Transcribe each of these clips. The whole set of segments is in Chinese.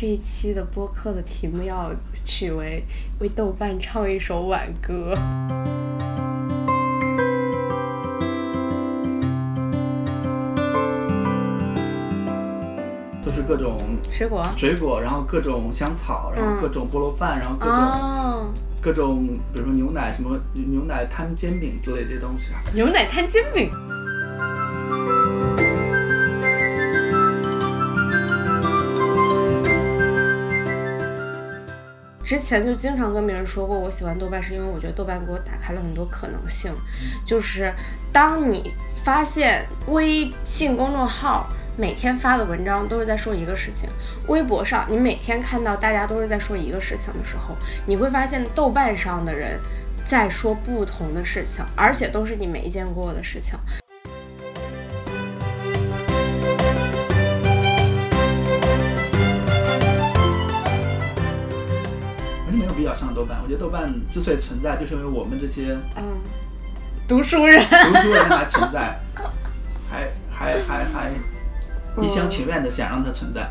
这一期的播客的题目要取为为豆瓣唱一首挽歌。就是各种水果，水果，然后各种香草，然后各种菠萝饭，然后各种、哦，各种，比如说牛奶什么牛奶摊煎饼之类这些东西啊。牛奶摊煎饼。之前就经常跟别人说过，我喜欢豆瓣是因为我觉得豆瓣给我打开了很多可能性。就是当你发现微信公众号每天发的文章都是在说一个事情，微博上你每天看到大家都是在说一个事情的时候，你会发现豆瓣上的人在说不同的事情，而且都是你没见过的事情。豆瓣？我觉得豆瓣之所以存在，就是因为我们这些嗯，读书人，读书人还存在，还还还还一厢情愿的想让它存在。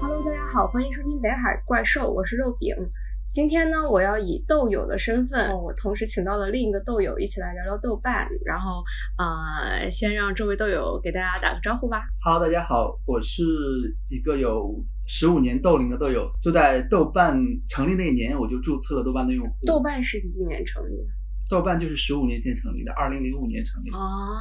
Hello，大家好，欢迎收听北海怪兽，我是肉饼。今天呢，我要以豆友的身份，我同时请到了另一个豆友一起来聊聊豆瓣。然后，呃，先让这位豆友给大家打个招呼吧。Hello，大家好，我是一个有十五年豆龄的豆友，就在豆瓣成立那一年，我就注册了豆瓣的用户。豆瓣是几几年成立的？豆瓣就是十五年前成立的，二零零五年成立的。哦，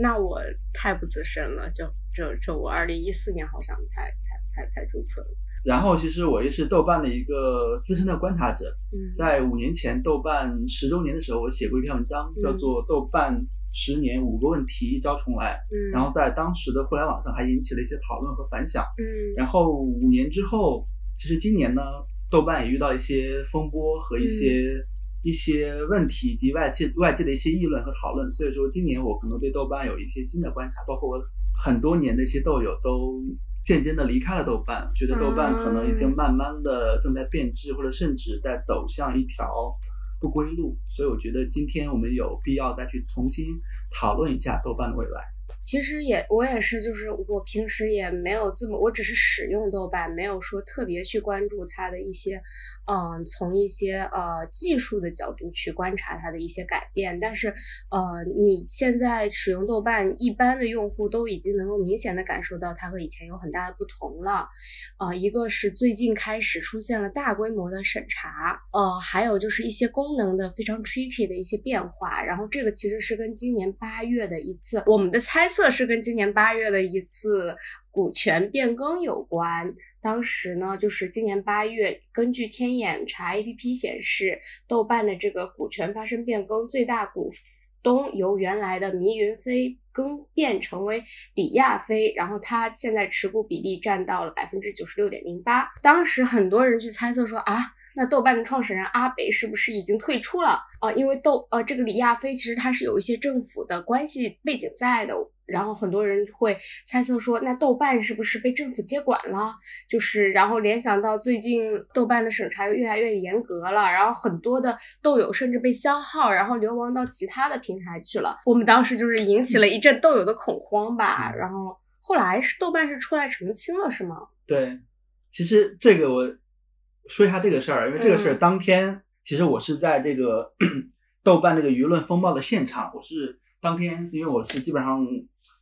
那我太不资深了，就就就我二零一四年好像才才才才注册的。然后，其实我也是豆瓣的一个资深的观察者。嗯，在五年前豆瓣十周年的时候，我写过一篇文章，嗯叫做《豆瓣十年五个问题一招重来》。嗯，然后在当时的互联网上还引起了一些讨论和反响。嗯然后五年之后，其实今年呢，豆瓣也遇到一些风波和一些、一些问题以及外界外界的一些议论和讨论，所以说今年我可能对豆瓣有一些新的观察，包括我很多年的一些豆友都渐渐的离开了豆瓣，觉得豆瓣可能已经慢慢的正在变质，或者甚至在走向一条不归路，所以我觉得今天我们有必要再去重新讨论一下豆瓣的未来。其实也我也是，就是我平时也没有这么，我只是使用豆瓣，没有说特别去关注它的一些，嗯、从一些呃技术的角度去观察它的一些改变。但是呃，你现在使用豆瓣，一般的用户都已经能够明显的感受到它和以前有很大的不同了。呃，一个是最近开始出现了大规模的审查，呃，还有就是一些功能的非常 tricky 的一些变化。然后这个其实是跟今年八月的一次，我们的猜测是跟今年八月的一次股权变更有关。当时呢，就是今年八月，根据天眼查 APP 显示，豆瓣的这个股权发生变更，最大股东由原来的迷云飞更变成为李亚飞，然后他现在持股比例占到了百分之九十六点零八。当时很多人去猜测说啊，那豆瓣的创始人阿北是不是已经退出了？啊、因为豆呃这个李亚飞其实他是有一些政府的关系背景在的。然后很多人会猜测说，那豆瓣是不是被政府接管了？就是然后联想到最近豆瓣的审查又越来越严格了，然后很多的豆友甚至被消耗，然后流亡到其他的平台去了。我们当时就是引起了一阵豆友的恐慌吧。然后后来是豆瓣是出来澄清了，是吗？对，其实这个我说一下这个事儿，因为这个事儿嗯。当天，其实我是在这个 豆瓣这个舆论风暴的现场，我是当天，因为我是基本上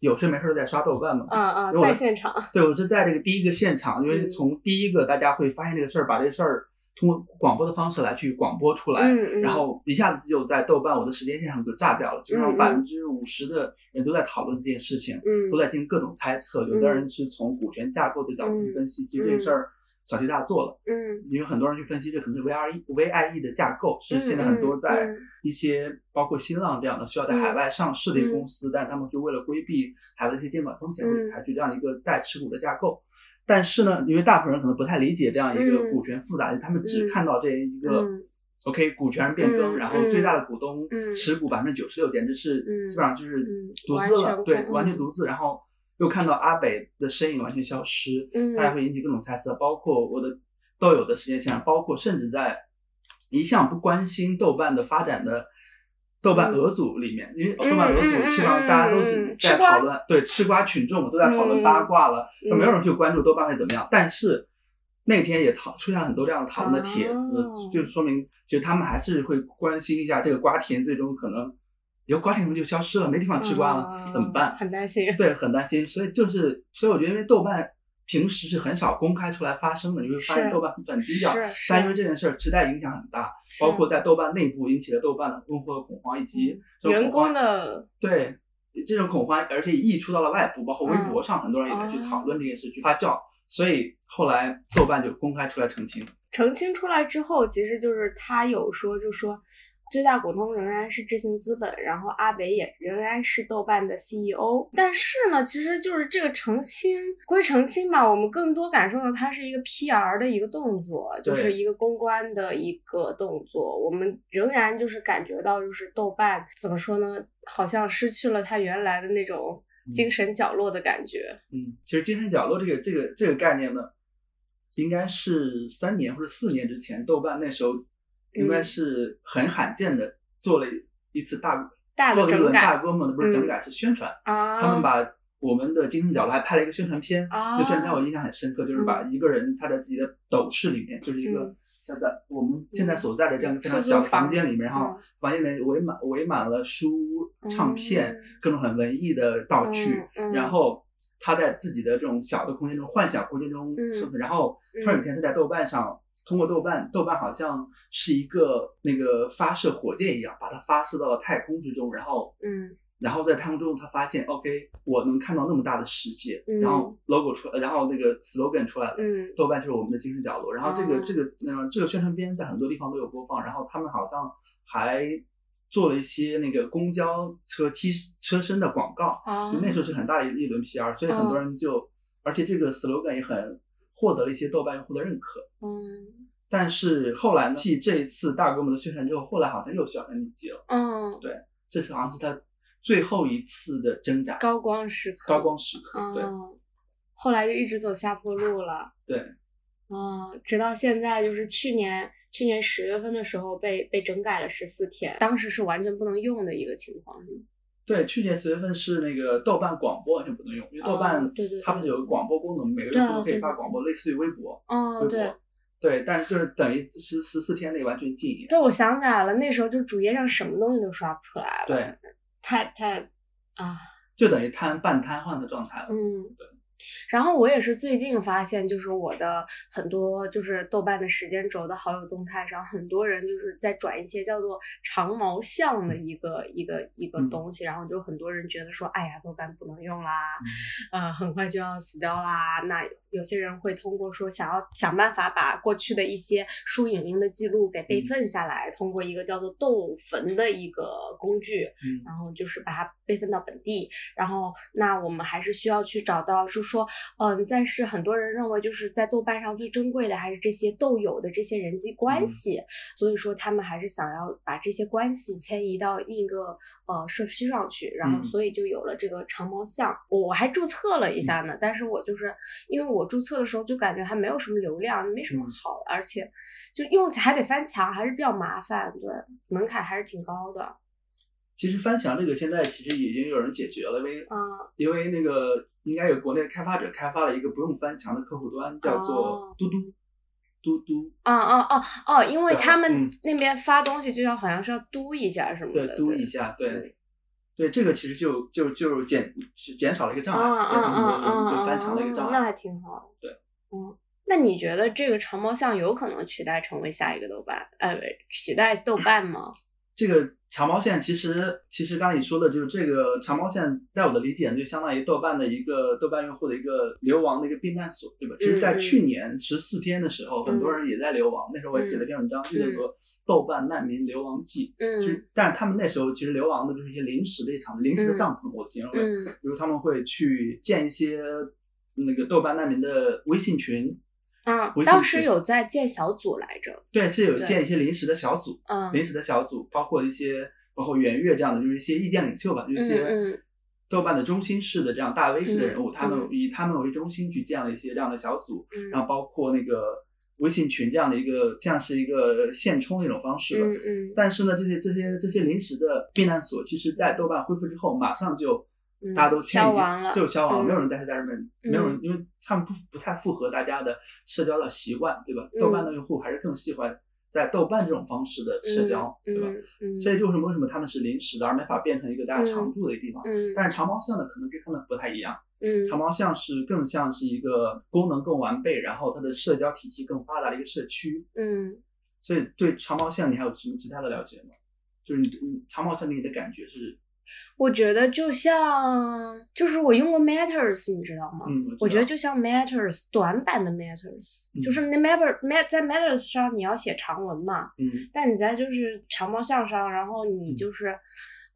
有事没事都在刷豆瓣嘛，嗯嗯，因为我在现场。对我是在这个第一个现场，因为嗯。从第一个大家会发现这个事儿，把这个事儿通过广播的方式来去广播出来，嗯嗯。然后一下子就在豆瓣我的时间线上就炸掉了，基本上百分之五十的人都在讨论这件事情。嗯。都在进行各种猜测，有的人是从股权架构的角度去分析，其实这个事儿小题大做了。嗯。因为很多人去分析，这可能是 VRE、VIE 的架构，是现在很多在一些包括新浪这样的需要在海外上市的一个公司，但是他们就为了规避海外的一些监管风险，嗯。会采取这样一个代持股的架构。但是呢，因为大部分人可能不太理解这样一个嗯。股权复杂，他们只嗯。看到这一个、嗯。OK 股权变更，嗯然后最大的股东嗯。持股百分之九十六，简直是嗯。基本上就是嗯独资了，对，完全控完全独资。然后又看到阿北的身影完全消失，嗯。大家会引起各种猜测，包括我的豆友的时间线上，包括甚至在一向不关心豆瓣的发展的豆瓣俄组里面，因为豆瓣俄组基本上大家都是在讨论，对吃瓜群众都在讨论八卦了，就没有人去关注豆瓣会怎么样。但是那天也讨出现很多这样的讨论的帖子，就说明其实他们还是会关心一下这个瓜田最终可能以后瓜田就消失了，没地方吃瓜了，怎么办？很担心。对，很担心。所以就是，所以我觉得因为豆瓣。平时是很少公开出来发声的，你会发现豆瓣很低调，但因为这件事儿，时代影响很大，包括在豆瓣内部引起了豆瓣的用户的恐慌，以及员工的对这种恐慌，而且溢出到了外部，包括微博上，很多人也在去讨论这件事，去发酵，所以后来豆瓣就公开出来澄清。澄清出来之后，其实就是他有说，就说。最大股东仍然是智行资本，然后阿北也仍然是豆瓣的 CEO。但是呢，其实就是这个澄清归澄清吧，我们更多感受到它是一个 PR 的一个动作，就是一个公关的一个动作。我们仍然就是感觉到，就是豆瓣怎么说呢？好像失去了它原来的那种精神角落的感觉。嗯，其实精神角落这个这个这个概念呢，应该是三年或者四年之前，豆瓣那时候。应该是很罕见的做了一次大，做了一轮大规模的不是整改是宣传，他们把我们的精神角度还拍了一个宣传片，那宣传片我印象很深刻，就是把一个人他在自己的斗室里面，就是一个像在我们现在所在的这样一个非常小的房间里面，然后房间里面围满围满了书、唱片，各种很文艺的道具，然后他在自己的这种小的空间中、幻想空间中生存，然后突然有一天他在豆瓣上。通过豆瓣，豆瓣好像是一个那个发射火箭一样，把它发射到了太空之中，然后，嗯，然后在太空中，他发现，OK，我能看到那么大的世界，然后 logo 出，然后那个 slogan 出来了，嗯，豆瓣就是我们的精神角落。然后这个这个嗯这个宣传片在很多地方都有播放，然后他们好像还做了一些那个公交车机车身的广告，那时候是很大的一轮 PR，所以很多人就，而且这个 slogan 也很。获得了一些豆瓣用户的认可，嗯，但是后来呢？继这一次大规模的宣传之后，后来好像又销声匿迹了，嗯，对，这次好像是他最后一次的挣扎，高光时刻，高光时刻，对，后来就一直走下坡路了，对，嗯，直到现在，就是去年去年十月份的时候被被整改了十四天，当时是完全不能用的一个情况，是吗？对，去年十月份是那个豆瓣广播完全不能用，因为豆瓣它不是有个广播功能，每个人都可以发广播，类似于微博。哦，对。对，但是就是等于十十四天内完全禁言。对，我想起来了，那时候就主页上什么东西都刷不出来了。对，太太啊，就等于瘫半瘫痪的状态了。嗯，对。然后我也是最近发现，就是我的很多就是豆瓣的时间轴的好友动态上，很多人就是在转一些叫做长毛象的一个一个一个东西，然后就很多人觉得说，哎呀，豆瓣不能用啦，呃，很快就要死掉啦。那有些人会通过说想要想办法把过去的一些输影音的记录给备份下来，通过一个叫做豆坟的一个工具，然后就是把它备份到本地。然后那我们还是需要去找到是说，嗯，但是很多人认为就是在豆瓣上最珍贵的还是这些豆友的这些人际关系，所以说他们还是想要把这些关系迁移到另一个呃社区上去，然后所以就有了这个长毛象。我我还注册了一下呢，但是我就是因为我。我注册的时候就感觉还没有什么流量，没什么好，而且就用起还得翻墙，还是比较麻烦，对，门槛还是挺高的。其实翻墙这个现在其实已经有人解决了，因为啊，因为那个应该有国内开发者开发了一个不用翻墙的客户端，叫做嘟嘟嘟嘟。啊啊哦哦，因为他们那边发东西就要好像是要嘟一下什么的，对，嘟一下，对。对这个其实就就就减减少了一个障碍，减少了就翻墙的一个障碍，那还挺好。对，嗯，那你觉得这个长毛象有可能取代成为下一个豆瓣？呃，取代豆瓣吗？这个长毛线其实，其实刚才你说的就是这个长毛线，在我的理解就相当于豆瓣的一个豆瓣用户的一个流亡的一个避难所，对吧？其实，在去年十四天的时候，很多人也在流亡。那时候我写了篇文章，叫做《豆瓣难民流亡记》。嗯，但是他们那时候其实流亡的就是一些临时的一场临时的帐篷，我形容为，比如他们会去建一些那个豆瓣难民的微信群。啊，当时有在建小组来着。对，是有建一些临时的小组，嗯，临时的小组，包括一些，包括圆月这样的，就是一些意见领袖吧，就是一些豆瓣的中心式的这样大 V 式的人物，他们以他们为中心去建了一些这样的小组，然后包括那个微信群这样的一个像是一个现充的一种方式了。嗯嗯但是呢，这些这些这些临时的避难所，其实在豆瓣恢复之后，马上就嗯大家都迁移消亡了就消亡没有人在在上面，没有人，因为他们不不太符合大家的社交的习惯，对吧？嗯豆瓣的用户还是更喜欢在豆瓣这种方式的社交，对吧？所以就是为什么他们是临时的，而没法变成一个大家常住的一个地方。嗯但是长毛象呢，可能跟他们不太一样。嗯长毛象是更像是一个功能更完备，然后它的社交体系更发达的一个社区。嗯所以对长毛象你还有什么其他的了解吗？就是你你长毛象给你的感觉是，我觉得就像，就是我用过 Matters，你知道吗？嗯，我觉得就像 Matters 短版的 Matters，、嗯就是那 Matter Mat 在 Matters 上你要写长文嘛，嗯但你在就是长毛象上，然后你嗯就是，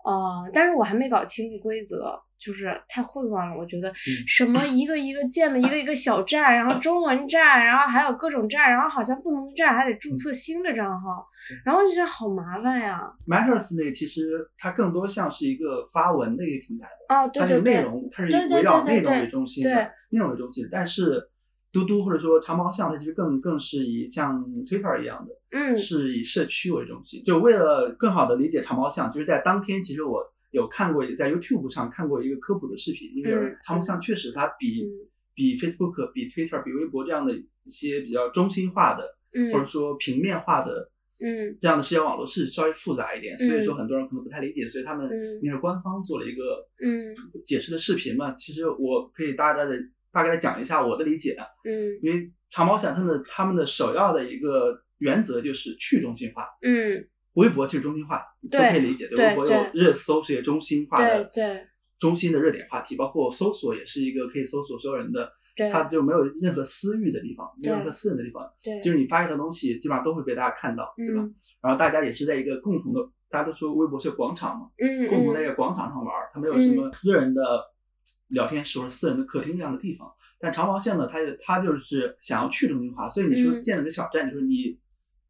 呃，但是我还没搞清楚规则，就是太混乱了。我觉得什么一个一个建了一个一个小站，然后中文站，然后还有各种站，然后好像不同的站还得注册新的账号，然后就觉得好麻烦呀。Matters 那个其实它更多像是一个发文的一个平台，哦，对它这对对，个内容它是围绕内容为中心的，内容为中心。但是嘟嘟或者说长毛象，它其实更更是以像 Twitter 一样的，嗯是以社区为中心。就为了更好的理解长毛象，就是在当天，其实我有看过，在 YouTube 上看过一个科普的视频，因为嗯长毛象确实它比、嗯。比 Facebook、比 Twitter、比微博这样的一些比较中心化的，嗯或者说平面化的嗯。这样的社交网络是稍微复杂一点，所以说嗯。很多人可能不太理解，所以他们嗯。应该是官方做了一个嗯。解释的视频嘛。其实我可以大概的大概的讲一下我的理解啊，嗯。因为长毛象它的他们的首要的一个原则就是去中心化。嗯，微博其实中心化，都可以理解。对微博有热搜是一个中心化的、对中心的热点话题，包括搜索也是一个可以搜索所有人的，对。它就没有任何私域的地方，没有任何私人的地方，对，就是你发一条东西，基本上都会被大家看到，对吧？嗯然后大家也是在一个共同的，大家都说微博是个广场嘛，嗯共同在一嗯个广场上玩儿，它没有什么私人的聊天室或者私人的客厅这样的地方。但长毛线呢，它它就是想要去中心化，所以你说嗯。建了个小站，就是你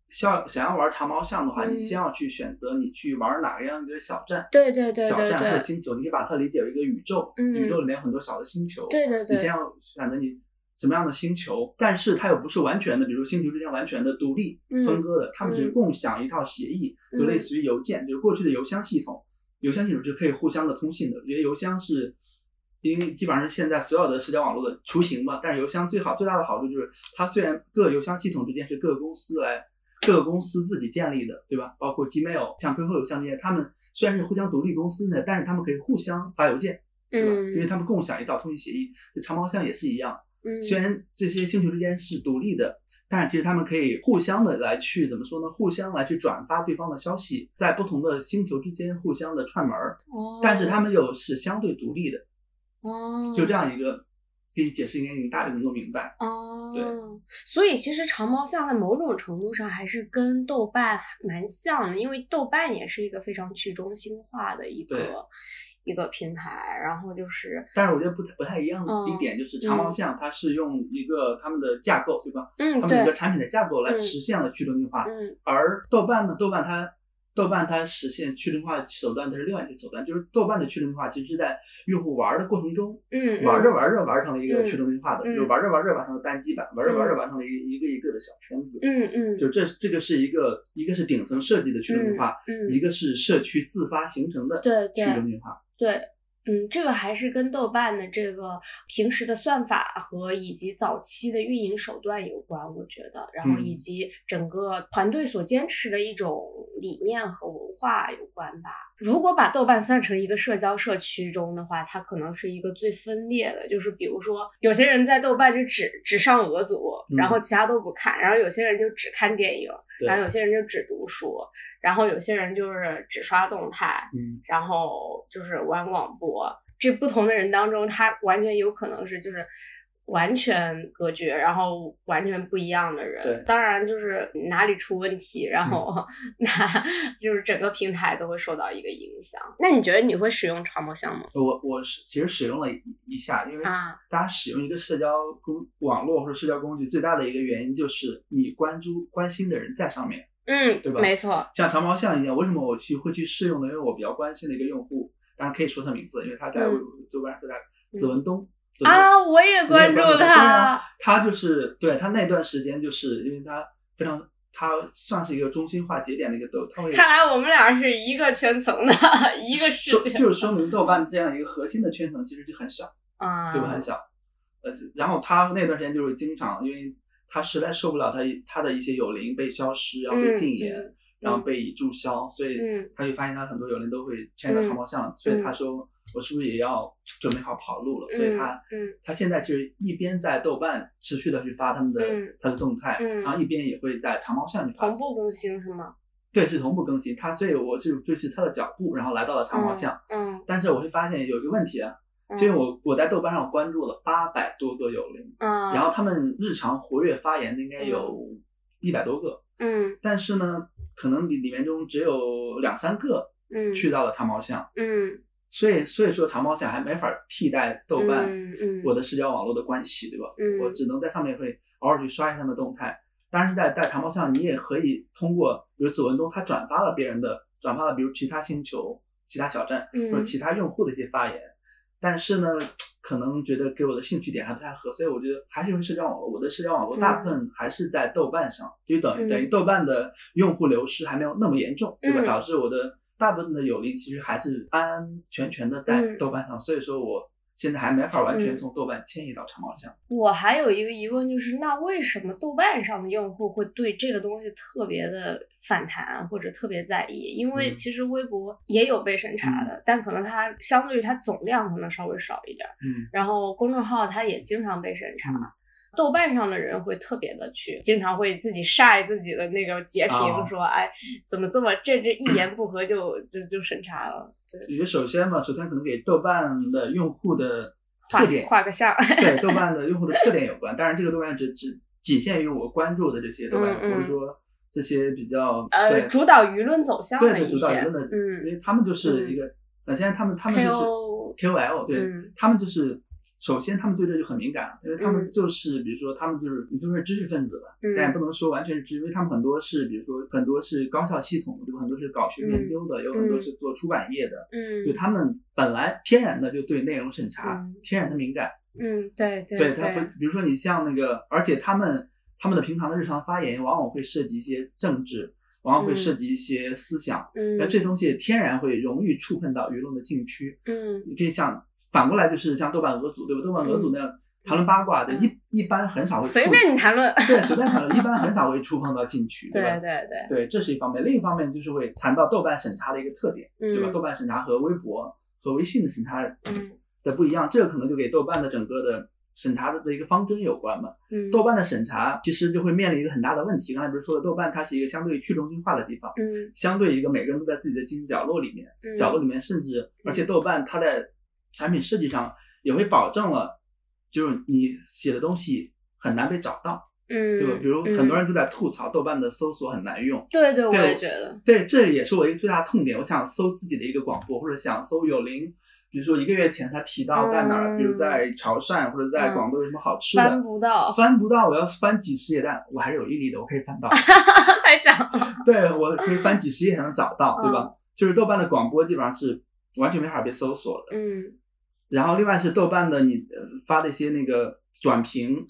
想想要玩长毛象的话，嗯你先要去选择你去玩哪个样一个小站。对对对对小站或者星球，你可以把它理解为一个宇宙，嗯宇宙里面有很多小的星球，对对对你先要选择你什么样的星球，但是它又不是完全的，比如星球之间完全的独立嗯分割的，它们是嗯共享一套协议，就嗯类似于邮件，就是过去的邮箱系统，邮箱系统是可以互相的通信的。因为邮箱是。因为基本上是现在所有的社交网络的雏形嘛，但是邮箱最好最大的好处就是，它虽然各邮箱系统之间是各个公司来各个公司自己建立的，对吧？包括 Gmail、像 QQ 邮箱这些，他们虽然是互相独立公司呢，但是他们可以互相发邮件，对吧？因为嗯他们共享一道通信协议。这长毛象也是一样，嗯，虽然这些星球之间是独立的，但是其实他们可以互相的来去怎么说呢？互相来去转发对方的消息，在不同的星球之间互相的串门儿，哦，但是他们又是相对独立的，哦，就这样一个。给你解释，应该你大概能够明白。哦，对，所以其实长毛象在某种程度上还是跟豆瓣蛮像的，因为豆瓣也是一个非常去中心化的一个一个平台，然后就是但是我觉得不太不太一样的嗯一点就是长毛象它是用一个他们的架构，对吧？嗯他们一个，产品的架构来嗯实现了去中心化，嗯而豆瓣呢，豆瓣它豆瓣它实现去中心化的手段，它是另外一个手段，就是豆瓣的去中心化其实是在用户玩的过程中，嗯玩着玩着玩成了一个嗯去中心化的，嗯。就是玩着玩着玩成了单机版，玩着玩着玩成了一个一个一个的小圈子。嗯嗯，就这这个是一个一个是顶层设计的去中心化，嗯嗯。一个是社区自发形成的对对去中心化。对，嗯，这个还是跟豆瓣的这个平时的算法和以及早期的运营手段有关，我觉得，然后以嗯。及整个团队所坚持的一种理念和文化有关吧。如果把豆瓣算成一个社交社区中的话，它可能是一个最分裂的，就是比如说有些人在豆瓣就只只上俄组，然后嗯。其他都不看，然后有些人就只看电影，然后有些人就只读书，然后有些人就是只刷动态，嗯，然后就是玩广播。这不同的人当中，他完全有可能是就是完全隔绝，然后完全不一样的人。对当然就是哪里出问题，然后 那、就是整个平台都会受到一个影响。那你觉得你会使用长毛象吗？我我是其实使用了一一下，因为啊大家使用一个社交工网络或者社交工具最大的一个原因就是你关注关心的人在上面。嗯，对吧没错，像长毛象一样，为什么我去会去试用呢？因为我比较关心的一个用户，当然可以说他名字，因为他在嗯豆瓣是在子文东，啊，我也关注他。他就是对他那段时间，就是因为他非常，他算是一个中心化节点的一个豆。看来我们俩是一个圈层的 一个世界。就是说明豆瓣这样一个核心的圈层其实就很小啊，对吧？很小。呃，然后他那段时间就是经常，因为他实在受不了他他的一些友邻被消失，然后被禁言。然后被注销，所以他就发现他很多友邻都会牵着长毛象，所以他说我是不是也要准备好跑路了？所以他他现在其实一边在豆瓣持续的去发他们的他的动态，然后一边也会在长毛象去发。同步更新是吗？对，是同步更新。他所以我就追随他的脚步，然后来到了长毛象。嗯。但是我会发现有一个问题啊，因为我我在豆瓣上关注了八百多个友邻，嗯，然后他们日常活跃发言的应该有一百多个，嗯，但是呢。可能里里面中只有两三个，嗯，去到了长毛象，嗯，所以所以说长毛象还没法替代豆瓣，嗯，我的社交网络的关系，对吧？嗯，我只能在上面会偶尔去刷一下他们的动态。当然是在在长毛象，你也可以通过，比如左文东他转发了别人的，转发了比如其他星球、其他小站或者其他用户的一些发言，但是呢。可能觉得给我的兴趣点还不太合，所以我觉得还是用社交网络。我的社交网络大部分还是在豆瓣上，就等于等于豆瓣的用户流失还没有那么严重，对吧？导致我的大部分的友谊其实还是安安全全的在豆瓣上，所以说我。现在还没法完全从豆瓣迁移到长毛象。我还有一个疑问，就是那为什么豆瓣上的用户会对这个东西特别的反弹或者特别在意？因为其实微博也有被审查的，但可能它相对于它总量可能稍微少一点。嗯。然后公众号它也经常被审查，豆瓣上的人会特别的去，经常会自己晒自己的那个截屏，说哎怎么这么这这一言不合就就就审查了。也首先嘛，首先可能给豆瓣的用户的特点画个像，对豆瓣的用户的特点有关。当然，这个豆瓣只只仅限于我关注的这些豆瓣，或者说这些比较呃主导舆论走向的一些，嗯，因为他们就是一个呃，现在他们他们就是 KOL，对他们就是。首先，他们对这就很敏感，因为他们就是，比如说，他们就是，你就是知识分子吧，但也不能说完全是知，因为他们很多是，比如说，很多是高校系统，有？很多是搞学研究的，有很多是做出版业的，嗯，就他们本来天然的就对内容审查天然的敏感，嗯，对对，对他不，比如说你像那个，而且他们他们的平常的日常发言往往会涉及一些政治，往往会涉及一些思想，嗯，那这东西天然会容易触碰到舆论的禁区，嗯，你可以像。反过来就是像豆瓣俄组，对吧？豆瓣俄组那样谈论八卦的，一一般很少会随便你谈论，对，随便谈论，一般很少会触碰到禁区，对吧？对对对，这是一方面。另一方面就是会谈到豆瓣审查的一个特点，对吧？豆瓣审查和微博和微信的审查的不一样，这个可能就给豆瓣的整个的审查的一个方针有关嘛。嗯，豆瓣的审查其实就会面临一个很大的问题。刚才不是说了，豆瓣它是一个相对去中心化的地方，嗯，相对一个每个人都在自己的经济角落里面，角落里面，甚至而且豆瓣它在产品设计上。也会保证了，就是你写的东西很难被找到，嗯，对吧？比如很多人都在吐槽豆瓣的搜索很难用，对对，我也觉得，对，这也是我一个最大的痛点。我想搜自己的一个广播，或者想搜有灵，比如说一个月前他提到在哪儿，比如在潮汕或者在广东有什么好吃的，翻不到，翻不到，我要翻几十页，但我还是有毅力的，我可以翻到，太强了，对我可以翻几十页才能找到，对吧？就是豆瓣的广播基本上是完全没法被搜索的，嗯。然后另外是豆瓣的你发的一些那个短评、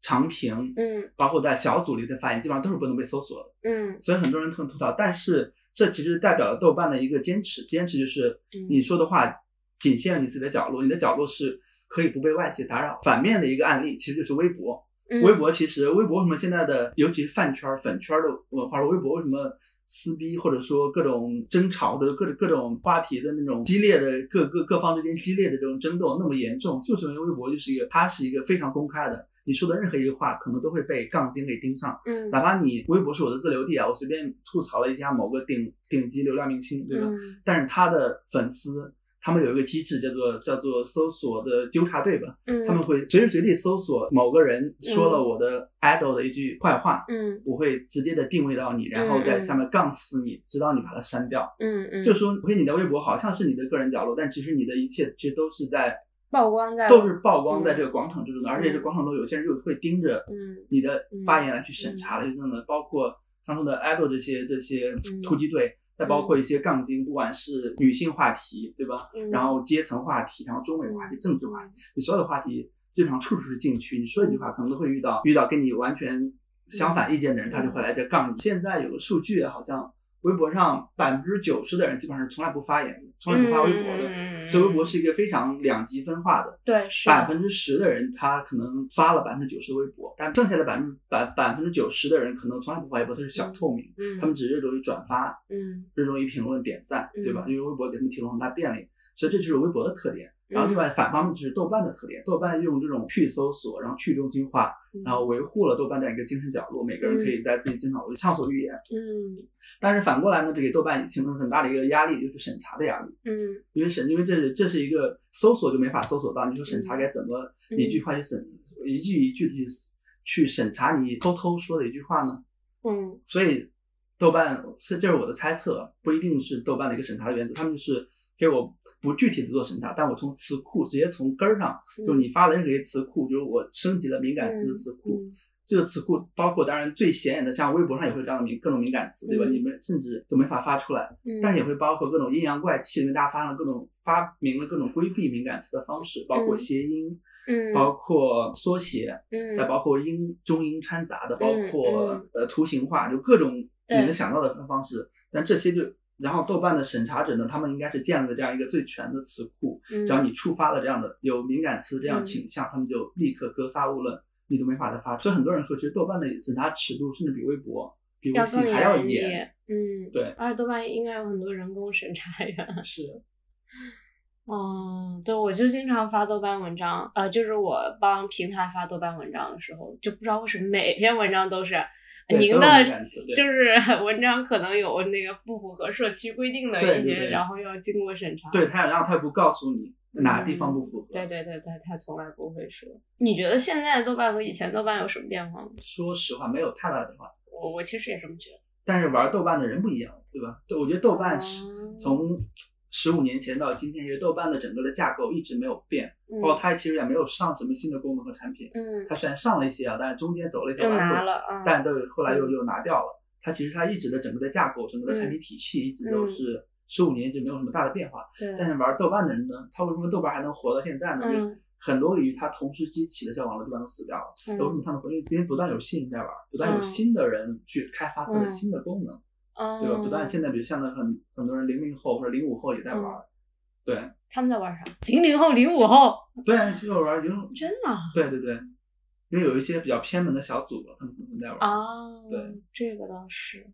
长评，嗯，包括在小组里的发言，基本上都是不能被搜索的，嗯，所以很多人很吐槽。但是这其实代表了豆瓣的一个坚持，坚持就是你说的话仅限于你自己的角落，你的角落是可以不被外界打扰。反面的一个案例其实就是微博，微博其实微博为什么现在的尤其是饭圈、粉圈的文化，微博为什么？撕逼或者说各种争吵的各种各种话题的那种激烈的各各各方之间激烈的这种争斗那么严重，就是因为微博就是一个它是一个非常公开的，你说的任何一句话可能都会被杠精给盯上，嗯，哪怕你微博是我的自留地啊，我随便吐槽了一下某个顶顶级流量明星，对吧？但是他的粉丝。他们有一个机制，叫做叫做搜索的纠察队吧。嗯，他们会随时随地搜索某个人说了我的 idol 的一句坏话。嗯，我会直接的定位到你，然后在下面杠死你，直到你把它删掉。嗯嗯，就说，OK，你的微博好像是你的个人角落，但其实你的一切其实都是在曝光在，都是曝光在这个广场之中的。而且这广场中有些人就会盯着你的发言来去审查了，就那么包括他们的 idol 这些这些突击队。再包括一些杠精，不管是女性话题，对吧？嗯然后阶层话题，然后中美话题、政治话题，你所有的话题基本上处处是禁区。你说一句话，可能都会遇到遇到跟你完全相反意见的人，嗯他就会来这杠你。现在有个数据，好像微博上百分之九十的人基本上是从来不发言的，从来不发微博的。嗯所以微博是一个非常两极分化的，对是百分之十的人他可能发了百分之九十的微博，但剩下的百分之百百分之九十的人可能从来不发微博，他是小透明，嗯他们只热衷于转发，嗯热衷于评论点赞，对吧？嗯因为微博给他们提供很大便利，所以这就是微博的特点。然后另嗯外反方面就是豆瓣的特点，豆瓣用这种去搜索，然后去中心化，然后维护了豆瓣这样一个精神角落，每个人可以在自己精神角落畅所欲言。嗯。但是反过来呢，这给豆瓣也形成很大的一个压力，就是审查的压力。嗯。因为审，因为这是这是一个搜索就没法搜索到，你说审查嗯。该怎么一句话去审，一句一句的去去审查你偷偷说的一句话呢？嗯。所以豆瓣，这这是我的猜测，不一定是豆瓣的一个审查的原则，他们就是给我不具体的做审查，但我从词库直接从根儿上，就是你发的任何一个词库，就是我升级了敏感词的词库，嗯这个词库包括当然最显眼的，像微博上也会有这样的敏各种敏感词，对吧？嗯你们甚至都没法发出来，嗯，但是也会包括各种阴阳怪气，因为大家发了各种发明了各种规避敏感词的方式，包括嗯谐音，嗯包括缩写，嗯再包括英中英掺杂的，包括、嗯呃图形化，就各种你能想到的方式。但这些就，然后豆瓣的审查者呢，他们应该是建立了这样一个最全的词库，嗯只要你触发了这样的有敏感词这样嗯倾向，他们就立刻格杀勿论，你都没法再发。所以很多人说，其实豆瓣的审查尺度甚至比微博、比微信还要严。嗯，对而且豆瓣应该有很多人工审查员。是，嗯，对，我就经常发豆瓣文章，呃，就是我帮平台发豆瓣文章的时候，就不知道为什么每篇文章都是对您的就是文章可能有那个不符合社区规定的一些，然后要经过审查。对他，然后他不告诉你哪个地方不符合。嗯对对对对，他从来不会说。你觉得现在的豆瓣和以前豆瓣有什么变化吗？说实话，没有太大的变化。我我其实也这么觉得。但是玩豆瓣的人不一样，对吧？对，我觉得豆瓣是哦从十五年前到今天，其实豆瓣的整个的架构一直没有变，包括它其实也没有上什么新的功能和产品。嗯，它虽然上了一些啊，但是中间走了一条弯路，但都后来又又拿掉了。它其实它一直的整个的架构、整个的产品体系一直都是十五年一直没有什么大的变化。对，但是玩豆瓣的人呢，他为什么豆瓣还能活到现在呢？就是嗯很多与它同时期起的像网络豆瓣都死掉了。嗯为什么他们活？因为因为不断有新人在玩，不断有嗯新的人去开发它的嗯新的功能。嗯，对吧？不但现在，比如现在很很多人零零后或者零五后也在玩儿，对他们在玩啥？零零后、零五后，对，就是玩儿零，真的啊对对对，因为有一些比较偏门的小组，他们可能在玩儿。啊？对，这个倒是。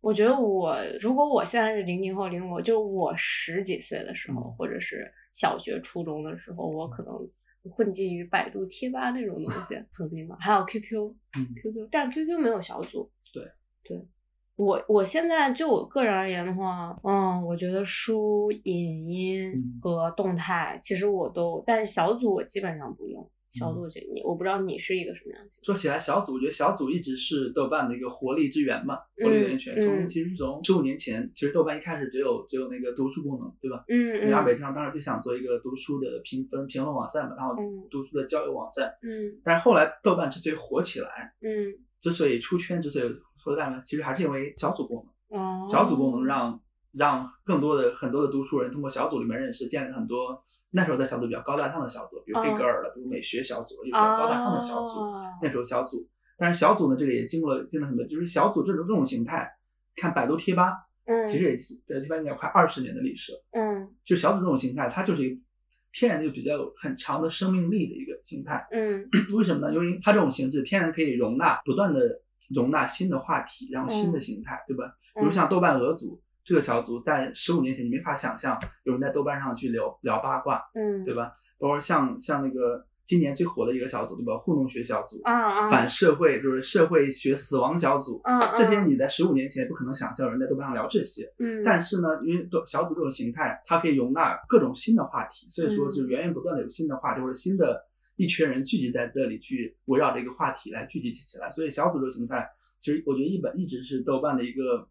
我觉得我如果我现在是零零后、零五，就我十几岁的时候，嗯或者是小学、初中的时候，我可能混迹于百度贴吧那种东西，曾经吧，还有 QQ，嗯 QQ，但 QQ 没有小组。对对，我我现在就我个人而言的话，嗯，我觉得书、影音嗯和动态，其实我都，但是小组我基本上不用。小嗯组就你，我不知道你是一个什么样的情说起来，小组，我觉得小组一直是豆瓣的一个活力之源嘛，活力源泉。嗯从其实从十五年前，其实豆瓣一开始只有只有那个读书功能，对吧？嗯嗯因为阿北上当时就想做一个读书的评分评论网站嘛，然后嗯读书的交友网站。嗯但是后来豆瓣之所以火起来，嗯之所以出圈，之所以说大呢，其实还是因为小组功能。哦，小组功能让让更多的很多的读书人通过小组里面认识，建立了很多那时候的小组比较高大上的小组，比如哦黑格尔的，比如美学小组，就比较高大上的小组。哦那时候小组，但是小组呢，这个也经过了经历了很多，就是小组这种这种形态，看百度贴吧，嗯，其实也是百度贴吧应该快二十年的历史了。嗯就小组这种形态，它就是一个天然就比较有很长的生命力的一个形态。嗯 为什么呢？因为它这种形式天然可以容纳不断的容纳新的话题，然后新的嗯形态，对吧？比如像豆瓣俄组这个小组，在十五年前你没法想象有人在豆瓣上去聊聊八卦，嗯，对吧？包括像像那个今年最火的一个小组，对吧？糊弄学小组，啊啊，反社会就是社会学死亡小组，嗯这些你在十五年前不可能想象有人在豆瓣上聊这些。嗯，但是呢，因为豆小组这种形态，它可以容纳各种新的话题，所以说嗯就源源不断的有新的话题或者新的一群人聚集在这里去围绕这个话题来聚集起来。所以小组这个形态，其实我觉得一本一直是豆瓣的一个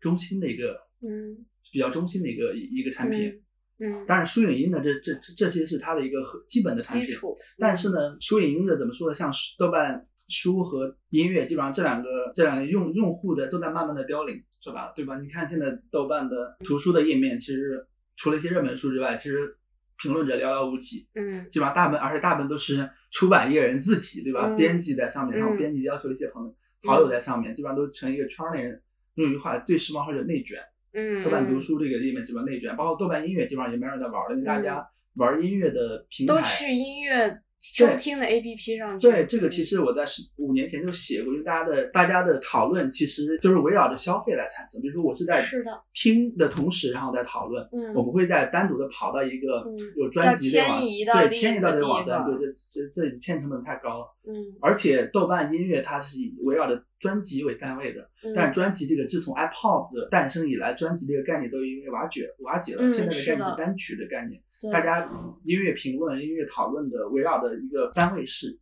中心的一个嗯比较中心的一个一一个产品。嗯，当然，书影音呢，这这这这些是它的一个核基本的产品。基础，但是呢，书影音的怎么说呢？像豆瓣书和音乐，基本上这两个这两个用用户的都在慢慢的凋零，说白了，对吧？你看现在豆瓣的图书的页面，其实除了一些热门书之外，其实评论者寥寥无几，嗯基本上大部分，而且大部分都是出版业人自己，对吧？嗯编辑在上面，然后嗯编辑要求一些朋友、好友在上面，基本上都成一个圈儿内人。用一句话，最时髦或者内卷。嗯，豆瓣读嗯书这个页面基本上内卷，包括豆瓣音乐，基本上也没人在玩了，因为大家玩音乐的平台都去音乐收听的 APP 上去。对，这个其实我在十五年前就写过，因为大家的大家的讨论其实就是围绕着消费来产生。比如说我是在听的同时，然后再讨论，嗯我不会再单独的跑到一个嗯有专辑的网对迁移到这个网站，对这这这迁移成本太高了。嗯而且豆瓣音乐它是以围绕着专辑为单位的，嗯，但是专辑这个自从 iPod 诞生以来，专辑这个概念都因为瓦解瓦解了。嗯现在的概念是单曲的概念。对。大家音乐评论、音乐讨论的围绕的一个单位是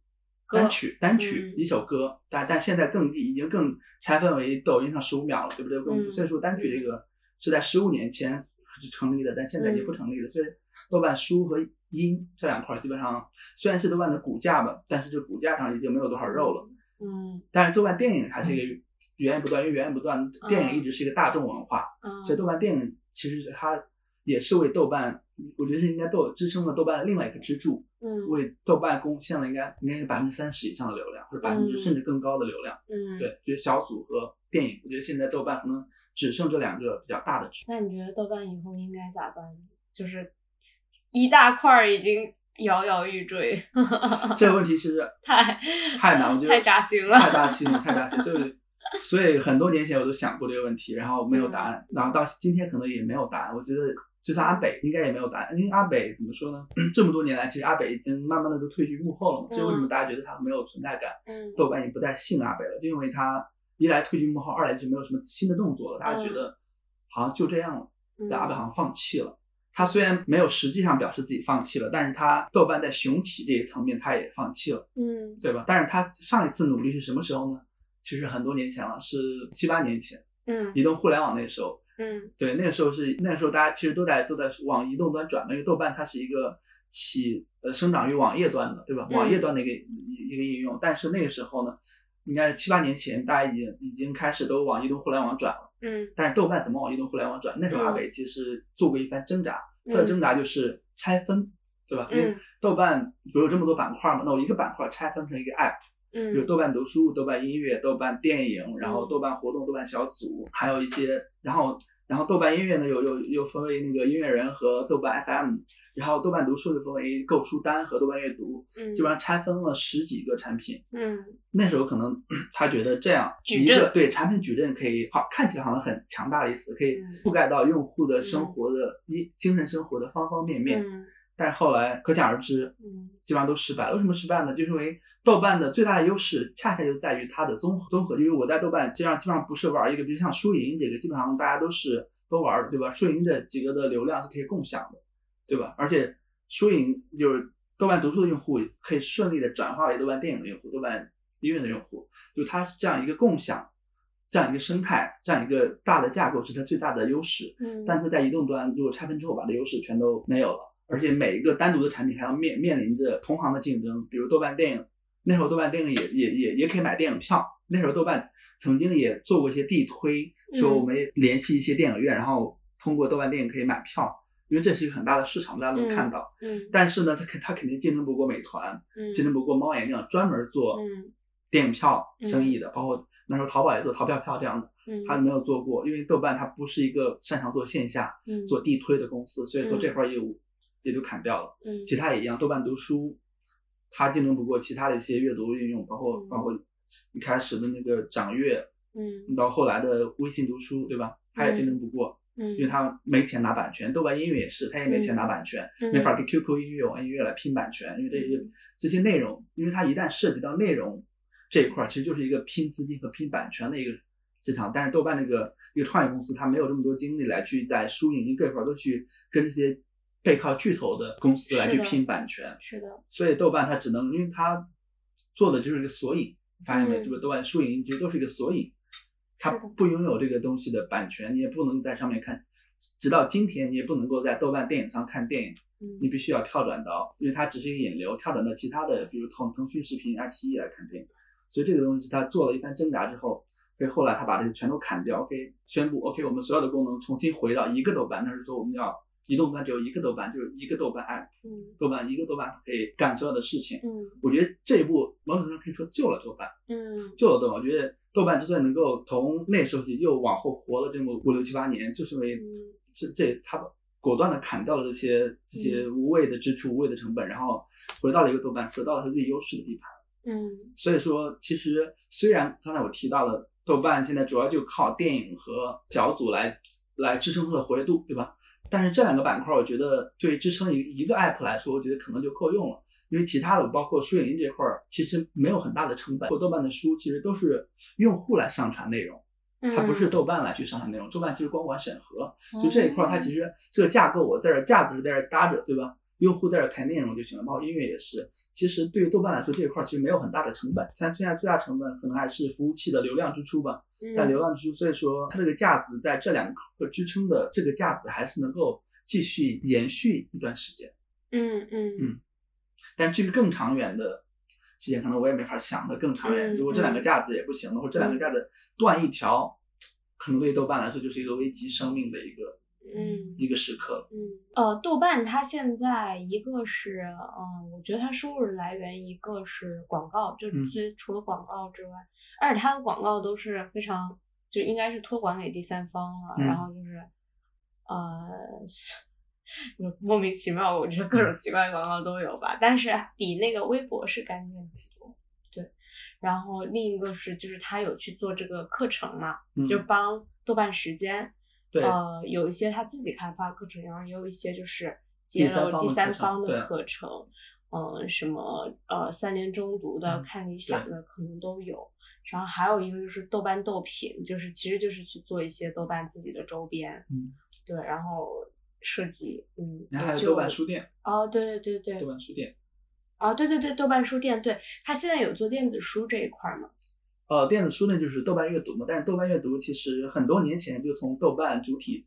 歌单曲，单曲嗯。一首歌，但但现在更已经更拆分为抖音上十五秒了，对不对？所以说单曲这个是在十五年前是成立的，但现在已经不成立了。所以豆瓣书和音这两块儿基本上虽然是豆瓣的骨架吧，但是这骨架上已经没有多少肉了。嗯。但是豆瓣电影还是一个源源不断，因为源源不断，电影一直是一个大众文化，嗯，所以豆瓣电影其实它也是为豆瓣，我觉得是应该豆支撑了豆瓣的另外一个支柱，嗯为豆瓣贡献了应该应该是百分之三十以上的流量，或者百分之嗯甚至更高的流量。嗯，对，觉得小组和电影，我觉得现在豆瓣可能只剩这两个比较大的支。那你觉得豆瓣以后应该咋办？就是一大块儿已经摇摇欲坠，这个问题其实 太太难，我觉得太扎心了。太扎心了，太扎心。所以，所以很多年前我都想过这个问题，然后没有答案，然后到今天可能也没有答案。我觉得，就算阿北应该也没有答案，因为阿北怎么说呢？这么多年来，其实阿北已经慢慢的都退居幕后了嘛。这为什么大家觉得他没有存在感？嗯豆瓣也不再信阿北了，就因为他一来退居幕后，二来就没有什么新的动作了，大家觉得好像就这样了。嗯，阿北好像放弃了。他虽然没有实际上表示自己放弃了，但是他豆瓣在雄起这一层面他也放弃了，嗯对吧？但是他上一次努力是什么时候呢？其实很多年前了，是七八年前，嗯移动互联网那时候。嗯对，那个时候是那个时候大家其实都在都在往移动端转嘛，因为豆瓣它是一个起呃生长于网页端的，对吧？嗯网页端的一个一一个应用，但是那个时候呢，应该七八年前大家已经已经开始都往移动互联网转了。嗯但是豆瓣怎么往移动互联网转？那时候阿伟其实做过一番挣扎，嗯他的挣扎就是拆分，对吧？因为嗯豆瓣不是有这么多板块嘛，那我一个板块拆分成一个 app，比如嗯豆瓣读书、豆瓣音乐、豆瓣电影，然后嗯豆瓣活动、豆瓣小组，还有一些，然后然后豆瓣音乐呢又又又分为那个音乐人和豆瓣 FM，然后豆瓣读书又分为购书单和豆瓣阅读，嗯，基本上拆分了十几个产品。嗯那时候可能 他觉得这样一个对产品矩阵可以好看起来好像很强大的意思，可以嗯覆盖到用户的生活的一精神生活的方方面面。嗯但是后来可想而知，嗯基本上都失败了。为什么失败呢？就是因为豆瓣的最大的优势恰恰就在于它的综合综合。因为我在豆瓣基本上基本上不是玩一个，比如像输赢这个，基本上大家都是都玩的，对吧？输赢这几个的流量是可以共享的，对吧？而且输赢就是豆瓣读书的用户可以顺利的转化为豆瓣电影的用户、豆瓣音乐的用户，就它是这样一个共享。这样一个生态，这样一个大的架构是它最大的优势。嗯，但是在移动端，如果拆分之后，把这优势全都没有了，而且每一个单独的产品还要面面临着同行的竞争，比如豆瓣电影，那时候豆瓣电影也也也也可以买电影票，那时候豆瓣曾经也做过一些地推，说我们联系一些电影院，然后通过豆瓣电影可以买票，因为这是一个很大的市场，大家都能看到。嗯。但是呢，它肯它肯定竞争不过美团，嗯竞争不过猫眼这样专门做嗯。电影票生意的，包括那时候淘宝也做淘票票这样的。嗯。他没有做过，因为豆瓣它不是一个擅长做线下、嗯。做地推的公司，所以说嗯。这块业务也就砍掉了。嗯其他也一样，豆瓣读书它竞争不过其他的一些阅读应用，包括嗯包括一开始的那个掌阅，嗯到后来的微信读书，对吧？它也竞争不过，嗯，因为它没钱拿版权。豆瓣音乐也是，它也没钱拿版权，嗯没法跟 QQ 音乐、网易音乐来拼版权，因为这些这些内容，因为它一旦涉及到内容这一块儿，其实就是一个拼资金和拼版权的一个市场。但是豆瓣这个一个创业公司，它没有这么多精力来去在输赢这块儿都去跟这些背靠巨头的公司来去拼版权，是的，所以豆瓣它只能，因为它做的就是一个索引，发现没？嗯就是豆瓣输赢其实都是一个索引，它不拥有这个东西的版权，你也不能在上面看。直到今天，你也不能够在豆瓣电影上看电影，嗯你必须要跳转到，因为它只是一个引流，跳转到其他的，比如腾腾讯视频、爱奇艺来看电影。所以这个东西是他做了一番挣扎之后，所以后来他把这个全都砍掉，OK，宣布 OK，我们所有的功能重新回到一个豆瓣，那是说我们要移动端只有一个豆瓣，就是一个豆瓣 app，嗯豆瓣一个豆瓣可以干所有的事情。嗯我觉得这一步某种程度上可以说救了豆瓣，嗯救了豆瓣。我觉得豆瓣之所以能够从那时候起又往后活了这么五六七八年，就是因为嗯这这他果断的砍掉了这些这些无谓的支出、无谓的成本，然后回到了一个豆瓣，回到了它最优势的地盘。嗯所以说，其实虽然刚才我提到了豆瓣现在主要就靠电影和小组来来支撑它的活跃度，对吧？但是这两个板块，我觉得对支撑一一个 app 来说，我觉得可能就够用了。因为其他的，包括书影音这块儿，其实没有很大的成本。豆瓣的书其实都是用户来上传内容，嗯，它不是豆瓣来去上传内容。豆瓣其实光管审核，所以这一块儿它其实这个架构我在这儿架子是在这儿搭着，对吧？用户在这儿开内容就行了，包括音乐也是。其实对于豆瓣来说，这一块儿其实没有很大的成本，但现在最大成本可能还是服务器的流量支出吧。但流量支出，所以说它这个架子在这两个支撑的这个架子还是能够继续延续一段时间。嗯嗯嗯但至于更长远的时间，可能我也没法想的更长远。嗯如果这两个架子也不行了，或者这两个架子断一条，可能对豆瓣来说就是一个危及生命的一个嗯。一个时刻。嗯，呃，豆瓣它现在一个是，嗯，我觉得它收入来源一个是广告，就是除了广告之外，而且它的广告都是非常，就应该是托管给第三方了，嗯然后就是，呃，就莫名其妙，我觉得各嗯。种奇怪的广告都有吧，但是比那个微博是干净很多，对。然后另一个是，就是他有去做这个课程嘛，嗯，就帮豆瓣时间，对，呃，有一些他自己开发课程，然后也有一些就是接了第三方的课程，嗯、什么呃三联中读的、嗯看理想的可能都有。然后还有一个就是豆瓣豆品，就是其实就是去做一些豆瓣自己的周边，嗯，对，然后设计，嗯，然后还有豆瓣书店，哦，对对对对豆，瓣书店。哦，对对对，豆瓣书店，对，他现在有做电子书这一块儿嘛，呃，电子书呢就是豆瓣阅读嘛，但是豆瓣阅读其实很多年前就从豆瓣主体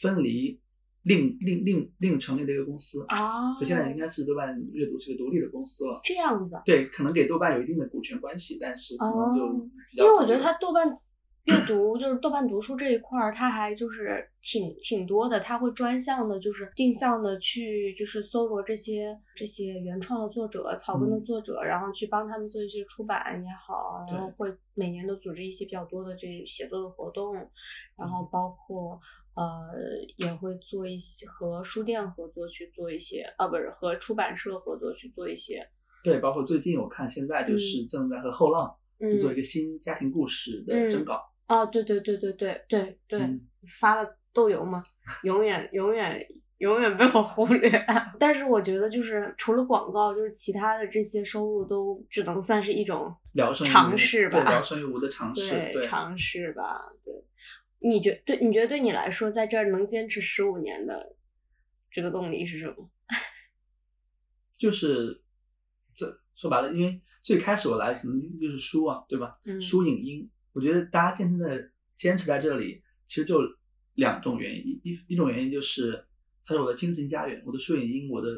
分离，另另另另成立的一个公司，啊，所以现在应该是豆瓣阅读是个独立的公司了。这样子，对，可能给豆瓣有一定的股权关系，但是可能就因为我觉得它豆瓣阅读就是豆瓣读书这一块儿，它还就是挺挺多的，它会专项的，就是定向的去就是搜罗这些这些原创的作者、草根的嗯。作者，然后去帮他们做一些出版也好，然后会每年都组织一些比较多的这写作的活动，然后包括。呃，也会做一些和书店合作去做一些，啊，不是和出版社合作去做一些，对，包括最近我看现在就是正在和后浪嗯，做一个新家庭故事的嗯。征稿，哦，对对对对对对对，嗯发了豆油吗？永远永远永远被我忽略。但是我觉得就是除了广告，就是其他的这些收入都只能算是一种尝试吧，对，聊胜于无的尝试，对，尝试吧，对。你觉对你觉得对你来说，在这儿能坚持十五年的这个动力是什么？就是这说白了，因为最开始我来可能就是书啊，对吧？嗯书影音，我觉得大家坚持在坚持在这里，其实就两种原因，一一一种原因就是它是我的精神家园，我的书影音，我的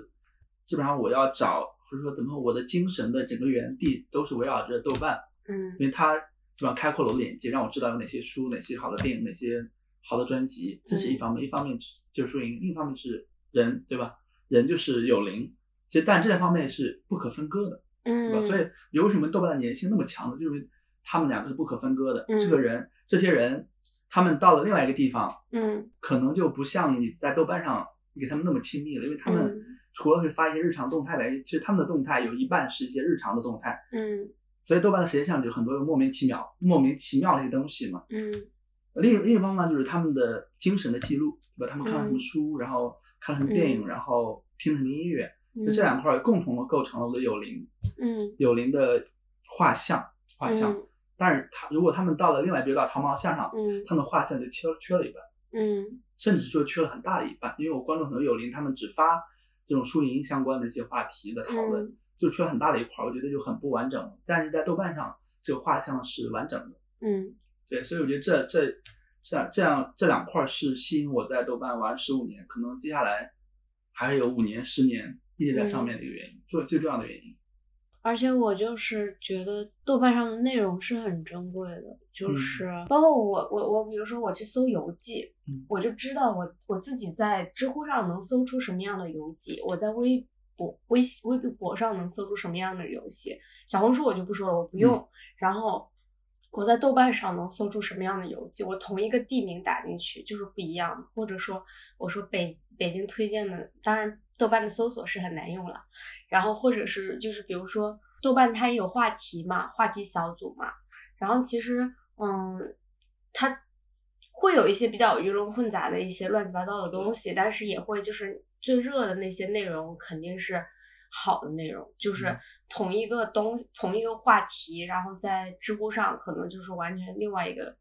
基本上我要找或者说怎么说我的精神的整个园地都是围绕着豆瓣，嗯因为它基本上开阔了我的眼界，让我知道有哪些书、哪些好的电影、哪些好的专辑，这是一方面。一方面就是书影音，另一方面是人，对吧？人就是有灵，其实但这两方面是不可分割的。嗯对吧？嗯，所以有为什么豆瓣的粘性那么强呢？就是他们两个是不可分割的。嗯这个人，这些人，他们到了另外一个地方，嗯可能就不像你在豆瓣上你给他们那么亲密了，因为他们嗯除了会发一些日常动态外，其实他们的动态有一半是一些日常的动态。嗯所以豆瓣的时间上就很多莫名其妙、莫名其妙的一些东西嘛。嗯另另一方面就是他们的精神的记录，对吧？他们看了什么嗯书，然后看了什么电影，嗯然后听了什么音乐，嗯，就这两块儿共同的构成了我的有灵。嗯有灵的画像，画像。嗯但是他如果他们到了另外，比如到桃毛线上，嗯他们的画像就缺缺了一半，嗯甚至就缺了很大的一半。因为我关注很多有灵，他们只发这种输赢相关的一些话题的讨论，嗯就缺了很大的一块儿，我觉得就很不完整。但是在豆瓣上，这个画像是完整的。嗯对，所以我觉得这这这样这样这两块儿是吸引我在豆瓣玩十五年，可能接下来还有五年、十年一直在上面的一个原因，最最重要的原因。而且我就是觉得豆瓣上的内容是很珍贵的，就嗯。是包括我我我，比如说我去搜游记，嗯。我就知道我我自己在知乎上能搜出什么样的游记，我在微博微信微博上能搜出什么样的游戏，小红书我就不说了，我不用。嗯然后我在豆瓣上能搜出什么样的游记，我同一个地名打进去就是不一样的，或者说我说北北京推荐的，当然豆瓣的搜索是很难用了，然后或者是就是比如说豆瓣它也有话题嘛，话题小组嘛，然后其实嗯，它会有一些比较鱼龙混杂的一些乱七八糟的东西，但是也会就是最热的那些内容肯定是好的内容，就是。嗯同一个东同一个话题，然后在知乎上可能就是完全另外一个。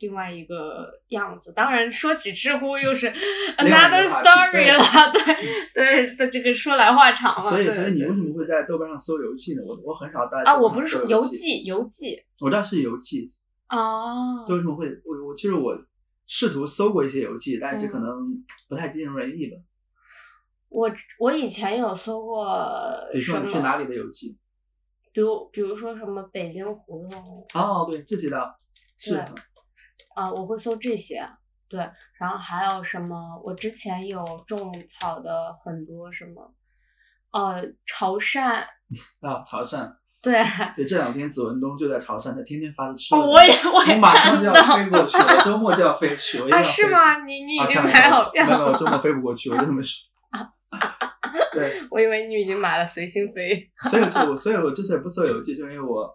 另外一个样子，当然说起知乎又是 another story 对了，对 对，这个说来话长了。所以，对所以你为什么会在豆瓣上搜游记呢？我我很少在啊，我不是说游游，记，游记我知道是游记。哦，为什么会我我其实我试图搜过一些游记，但是嗯可能不太尽如人意吧。我我以前有搜过比如什么，说你去哪里的游记？比如比如说什么北京胡同哦，对，这知道是对啊，我会搜这些，对，然后还有什么？我之前有种草的很多什么，呃，潮汕，啊，潮汕。对，对，这两天子文东就在潮汕，他天天发的吃的。哦我也我也我马上就要飞过去了，周末就要飞去，啊，要是吗？你你已啊，经买好票，没有没有，我周末飞不过去，我就这么说。对，我以为你已经买了随心飞。所以就我，所以我之所以不搜游记，就因为我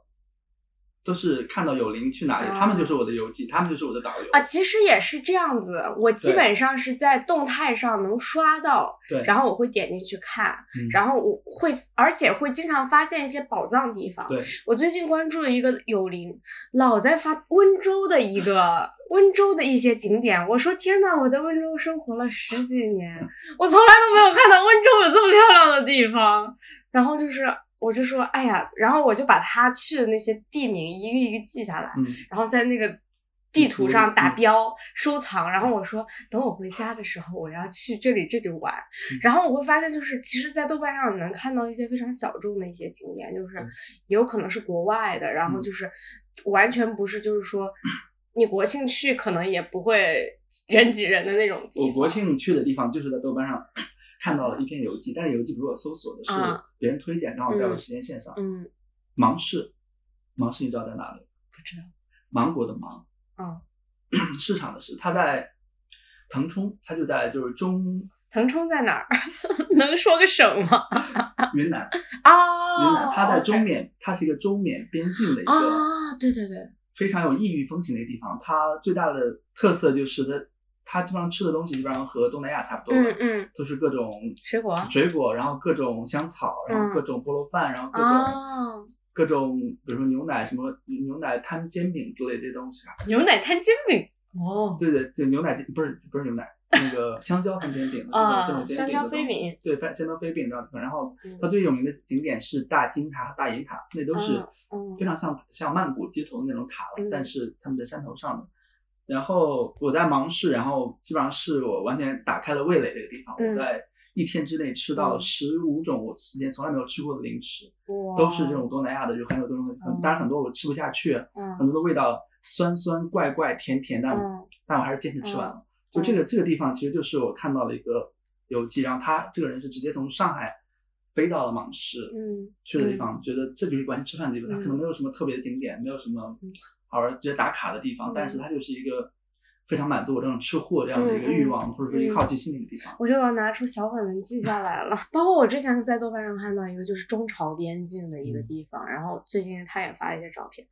都是看到有灵去哪里，他们就是我的游记，他们就是我的导游。啊，其实也是这样子，我基本上是在动态上能刷到，对，然后我会点进去看，嗯然后我会，而且会经常发现一些宝藏地方。对，我最近关注了一个有灵，老在发温州的一个温州的一些景点。我说天呐，我在温州生活了十几年，我从来都没有看到温州有这么漂亮的地方。然后就是，我就说，哎呀，然后我就把他去的那些地名一个一个记下来，嗯，然后在那个地图上打标收藏，然后我说等我回家的时候我要去这里这里玩，嗯。然后我会发现就是其实，在豆瓣上你能看到一些非常小众的一些景点，就是有可能是国外的，然后嗯。就是完全不是就是说你国庆去可能也不会 人挤人的那种地方。我国庆去的地方就是在豆瓣上看到了一篇游记，但是游记如果搜索的，是啊别人推荐，刚好在我的时间线上。嗯，芒市，芒市你知道在哪里？不知道，芒果的芒，嗯，市场的市，它在腾冲，它就在就是中腾冲在哪儿？能说个省吗？云南，啊，云南，它在中缅，它是一个中缅边境的一个啊，对对对，非常有异域风情的一个地方。它最大的特色就是它，它基本上吃的东西基本上和东南亚差不多的，嗯嗯，都是各种水果水果，然后各种香草，然后嗯各种菠萝饭，然后各种、啊，各种，比如说牛奶什么牛奶摊煎饼之类这些东西啊。牛奶摊煎饼哦，对对，就牛奶煎不是不是牛奶，那个 香蕉摊煎饼啊这种煎香蕉饼的东西飞饼，对，香香蕉飞饼这样。然后嗯它最有名的景点是大金塔、大银塔，那都是非常像像曼谷街头的那种塔了，嗯但是他们在山头上的。然后我在芒市，然后基本上是我完全打开了味蕾这个地方，嗯。我在一天之内吃到了嗯。十五种我之前从来没有吃过的零食，都是这种东南亚的，就很有这种，很当然很多我吃不下去，嗯。很多的味道酸酸怪怪甜甜的，嗯。但我还是坚持吃完了。就这个这个地方，其实就是我看到了一个游记，然后他这个人是直接从上海飞到了芒市，嗯去的地方，觉得这就是一个完全吃饭的地方，它可能嗯。没有什么特别的景点，没有什么嗯好玩直接打卡的地方，嗯但是它就是一个非常满足我这种吃货这样的一个欲望，或者说一个好奇心的一个地方。我就要拿出小本本记下来了。包括我之前在豆瓣上看到一个，就是中朝边境的一个地方，然后最近他也发了一些照片。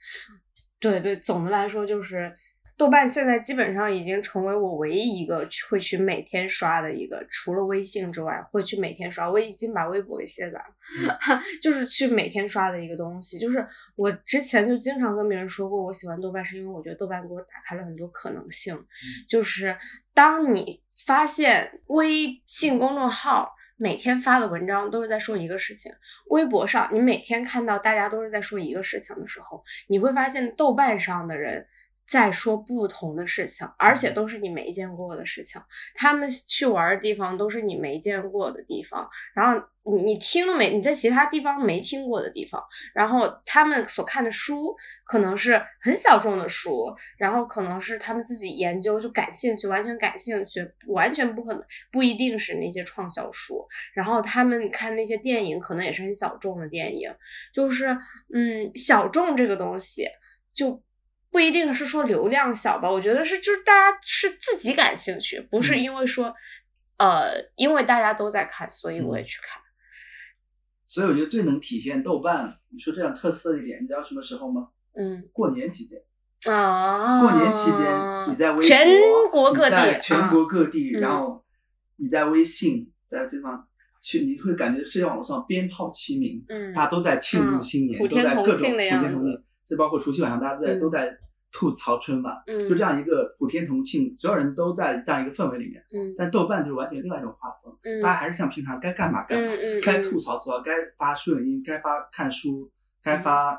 对对，总的来说就是豆瓣现在基本上已经成为我唯一一个去会去每天刷的一个，除了微信之外会去每天刷。我已经把微博给卸载了，就是去每天刷的一个东西。就是我之前就经常跟别人说过，我喜欢豆瓣是因为我觉得豆瓣给我打开了很多可能性。就是当你发现微信公众号每天发的文章都是在说一个事情，微博上你每天看到大家都是在说一个事情的时候，你会发现豆瓣上的人在说不同的事情，而且都是你没见过的事情。他们去玩的地方都是你没见过的地方，然后你你听了没？你在其他地方没听过的地方，然后他们所看的书可能是很小众的书，然后可能是他们自己研究就感兴趣，完全感兴趣，完全不可能不一定是那些畅销书。然后他们看那些电影，可能也是很小众的电影，就是嗯，小众这个东西就。不一定是说流量小吧，我觉得是就是大家是自己感兴趣，不是因为说，呃，因为大家都在看，所以我也去看。所以我觉得最能体现豆瓣你说这样特色的一点，你知道什么时候吗？嗯，过年期间。啊。过年期间，你在微博，全国各地，全国各地，然后你在微信，在这地方去，你会感觉社交网络上鞭炮齐鸣，嗯，大家都在庆祝新年，都在各种普天同庆。这包括除夕晚上，大家都在都在吐槽春晚，就这样一个普天同庆，所有人都在这样一个氛围里面。嗯，但豆瓣就是完全另外一种画风，大家还是像平常该干嘛干嘛，该吐槽吐槽，该发顺音，该发看书，该发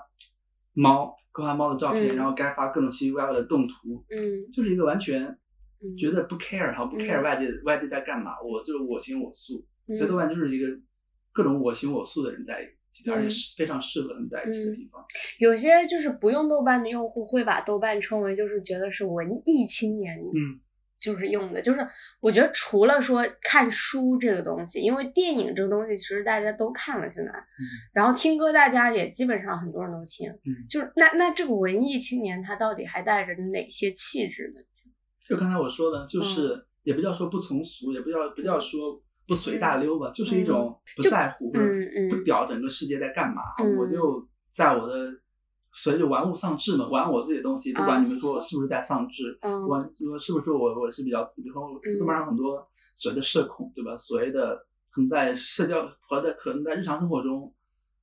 猫，该发猫的照片，然后该发各种奇奇怪怪的动图。嗯，就是一个完全觉得不 care 哈，不 care 外界外界在干嘛，我就是我行我素，所以豆瓣就是一个各种我行我素的人在。而且是非常适合他们在一起的地方。有些就是不用豆瓣的用户会把豆瓣称为就是觉得是文艺青年，嗯，就是用的。就是我觉得除了说看书这个东西，因为电影这个东西其实大家都看了现在，嗯，然后听歌大家也基本上很多人都听，嗯，就是那那这个文艺青年他到底还带着哪些气质呢？就刚才我说的，就是也不叫说不从俗，也不叫不叫说。不随大溜吧，就是一种不在乎，不屌整个世界在干嘛，我。就在我的，所以就玩物丧志嘛，玩我自己的东西，不管你们说我是不是在丧志，玩说是不是我我是比较自闭，然后豆瓣上。很多所谓的社恐，对吧？所谓的可能在社交和在可能在日常生活中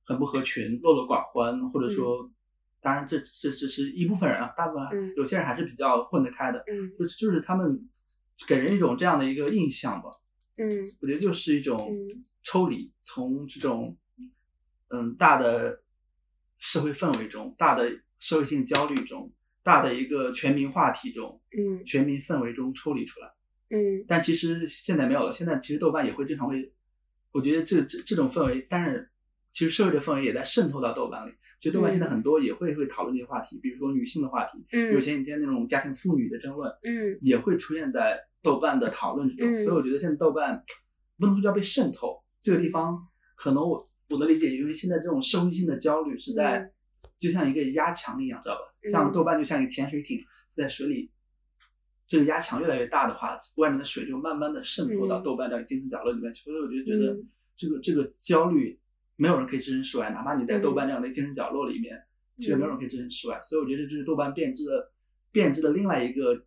很不合群，落落寡欢，或者说，当然这这只是一部分人啊，大部分有些人还是比较混得开的，就就是他们给人一种这样的一个印象吧。嗯，我觉得就是一种抽离，从这种嗯大的社会氛围中、大的社会性焦虑中、大的一个全民话题中、嗯，全民氛围中抽离出来。嗯，但其实现在没有了。现在其实豆瓣也会经常会，我觉得这这这种氛围，但是其实社会的氛围也在渗透到豆瓣里。其实豆瓣现在很多也会会讨论这些话题，比如说女性的话题，嗯，有前几天那种家庭妇女的争论，嗯，也会出现在。豆瓣的讨论之中，所以我觉得现在豆瓣不能说叫被渗透，这个地方可能我我的理解，因为现在这种社会性的焦虑是在就像一个压强一样，知道吧？像豆瓣就像一个潜水艇在水里，这个压强越来越大的话，外面的水就慢慢的渗透到豆瓣这个精神角落里面去。所以我就觉得这个这个焦虑没有人可以置身事外，哪怕你在豆瓣这样的精神角落里面，其实没有人可以置身事外。所以我觉得这是豆瓣变质的变质的另外一个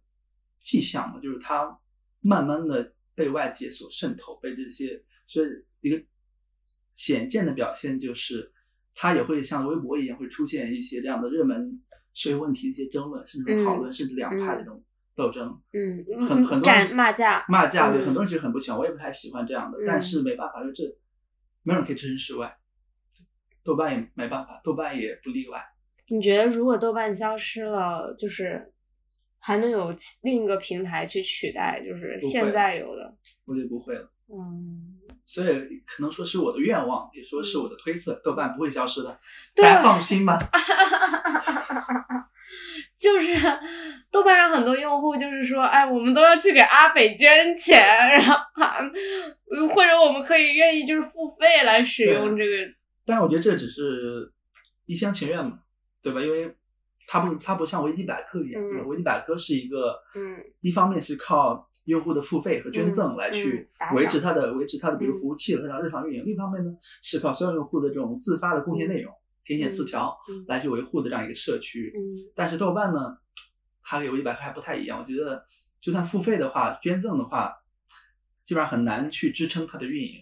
迹象嘛，就是它。慢慢的被外界所渗透，被这些，所以一个显见的表现就是，它也会像微博一样，会出现一些这样的热门社会问题的一些争论，甚至讨论，甚至两派的这种斗争。嗯，很很多人骂架，骂架，对很多人其实很不喜欢，我也不太喜欢这样的，但是没办法，就这没有人可以置身事外，豆瓣也没办法，豆瓣也不例外。你觉得如果豆瓣消失了，就是？还能有另一个平台去取代，就是现在有的，我觉得不会了。嗯，所以可能说是我的愿望，也说是我的推测，豆瓣不会消失的，大家放心吧。就是豆瓣上很多用户就是说，哎，我们都要去给阿北捐钱，然后或者我们可以愿意就是付费来使用这个。但我觉得这只是一厢情愿嘛，对吧？因为。它不，它不像维基百科一样，维基百科是一个，嗯，一方面是靠用户的付费和捐赠来去维持它的维持它的比如服务器和它的日常运营，另一方面呢是靠所有用户的这种自发的贡献内容，填写词条来去维护的这样一个社区。嗯，但是豆瓣呢，它跟维基百科还不太一样，我觉得就算付费的话，捐赠的话，基本上很难去支撑它的运营，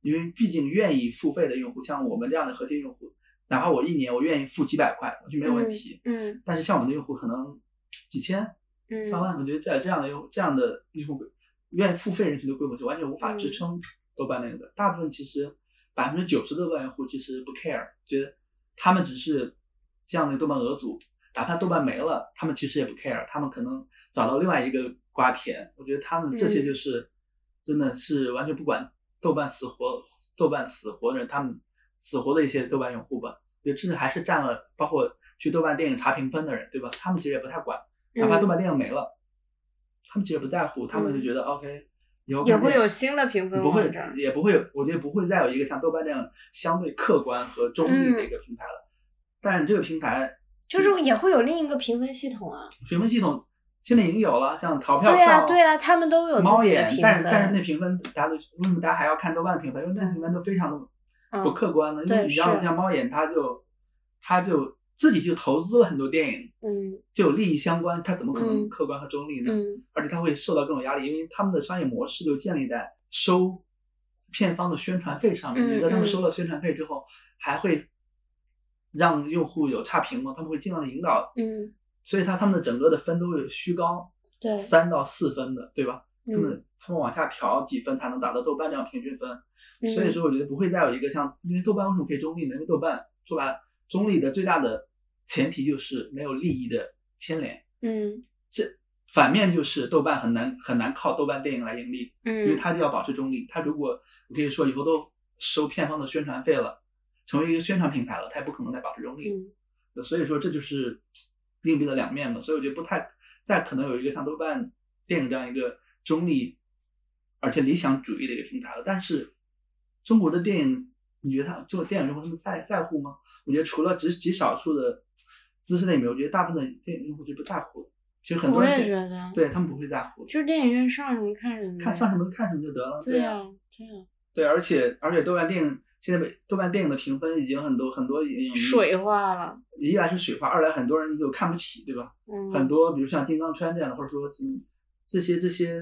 因为毕竟愿意付费的用户，像我们这样的核心用户。哪怕我一年我愿意付几百块，我就没有问题。嗯，但是像我们的用户可能几千、上万，我觉得在这样的用这样的用户愿意付费人群的规模，就完全无法支撑豆瓣那个的。大部分其实百分之九十的豆瓣用户其实不 care，觉得他们只是这样的豆瓣额组，哪怕豆瓣没了，他们其实也不 care，他们可能找到另外一个瓜田。我觉得他们这些就是真的是完全不管豆瓣死活，豆瓣死活的人，他们死活的一些豆瓣用户吧，我觉得甚至还是占了包括去豆瓣电影查评分的人，对吧？他们其实也不太管，哪怕豆瓣电影没了，他们其实不在乎，他们就觉得 OK。以后也会有新的评分不会，也不会，我觉得不会再有一个像豆瓣这样相对客观和中立的一个平台了。但是这个平台就是也会有另一个评分系统啊。评分系统现在已经有了，像淘票对啊，票、对啊，他们都有猫眼但是但是。那评分大家都为什么大家还要看豆瓣评分？因为那评分都非常的不嗯，客观了。因为你像像猫眼，他就他就自己就投资了很多电影，嗯就有利益相关，他怎么可能嗯客观和中立呢？嗯而且他会受到各种压力，因为他们的商业模式就建立在收片方的宣传费上面。嗯你觉得他们嗯收了宣传费之后，还会让用户有差评吗？他们会尽量的引导，嗯，所以他他们的整个的分都有虚高，对，三到四分的，对吧？他嗯们他们往下调几分才能达到豆瓣这样平均分。嗯所以说，我觉得不会再有一个像，因为豆瓣为什么可以中立呢？因为豆瓣说白了，中立的最大的前提就是没有利益的牵连。嗯这反面就是豆瓣很难很难靠豆瓣电影来盈利，嗯因为嗯它就要保持中立。它如果我可以说以后都收片方的宣传费了，成为一个宣传平台了，它也不可能再保持中立。嗯所以说这就是硬币的两面嘛。所以我觉得不太再可能有一个像豆瓣电影这样一个中立而且理想主义的一个平台了。但是中国的电影，你觉得他做电影用户他们在在乎吗？我觉得除了极极少数的资深的影迷，我觉得大部分的电影用户是不在乎的。其实很多我也觉得，对他们不会在乎，就是电影院上什么看什么，看上什么就看什么就得了。呀、对啊，对啊，对，而且而且豆瓣电影现在被豆瓣电影的评分已经很多很多已经水化了，一来是水化，二来很多人就看不起，对吧？嗯，很多比如像金刚川这样的，或者说嗯这些这些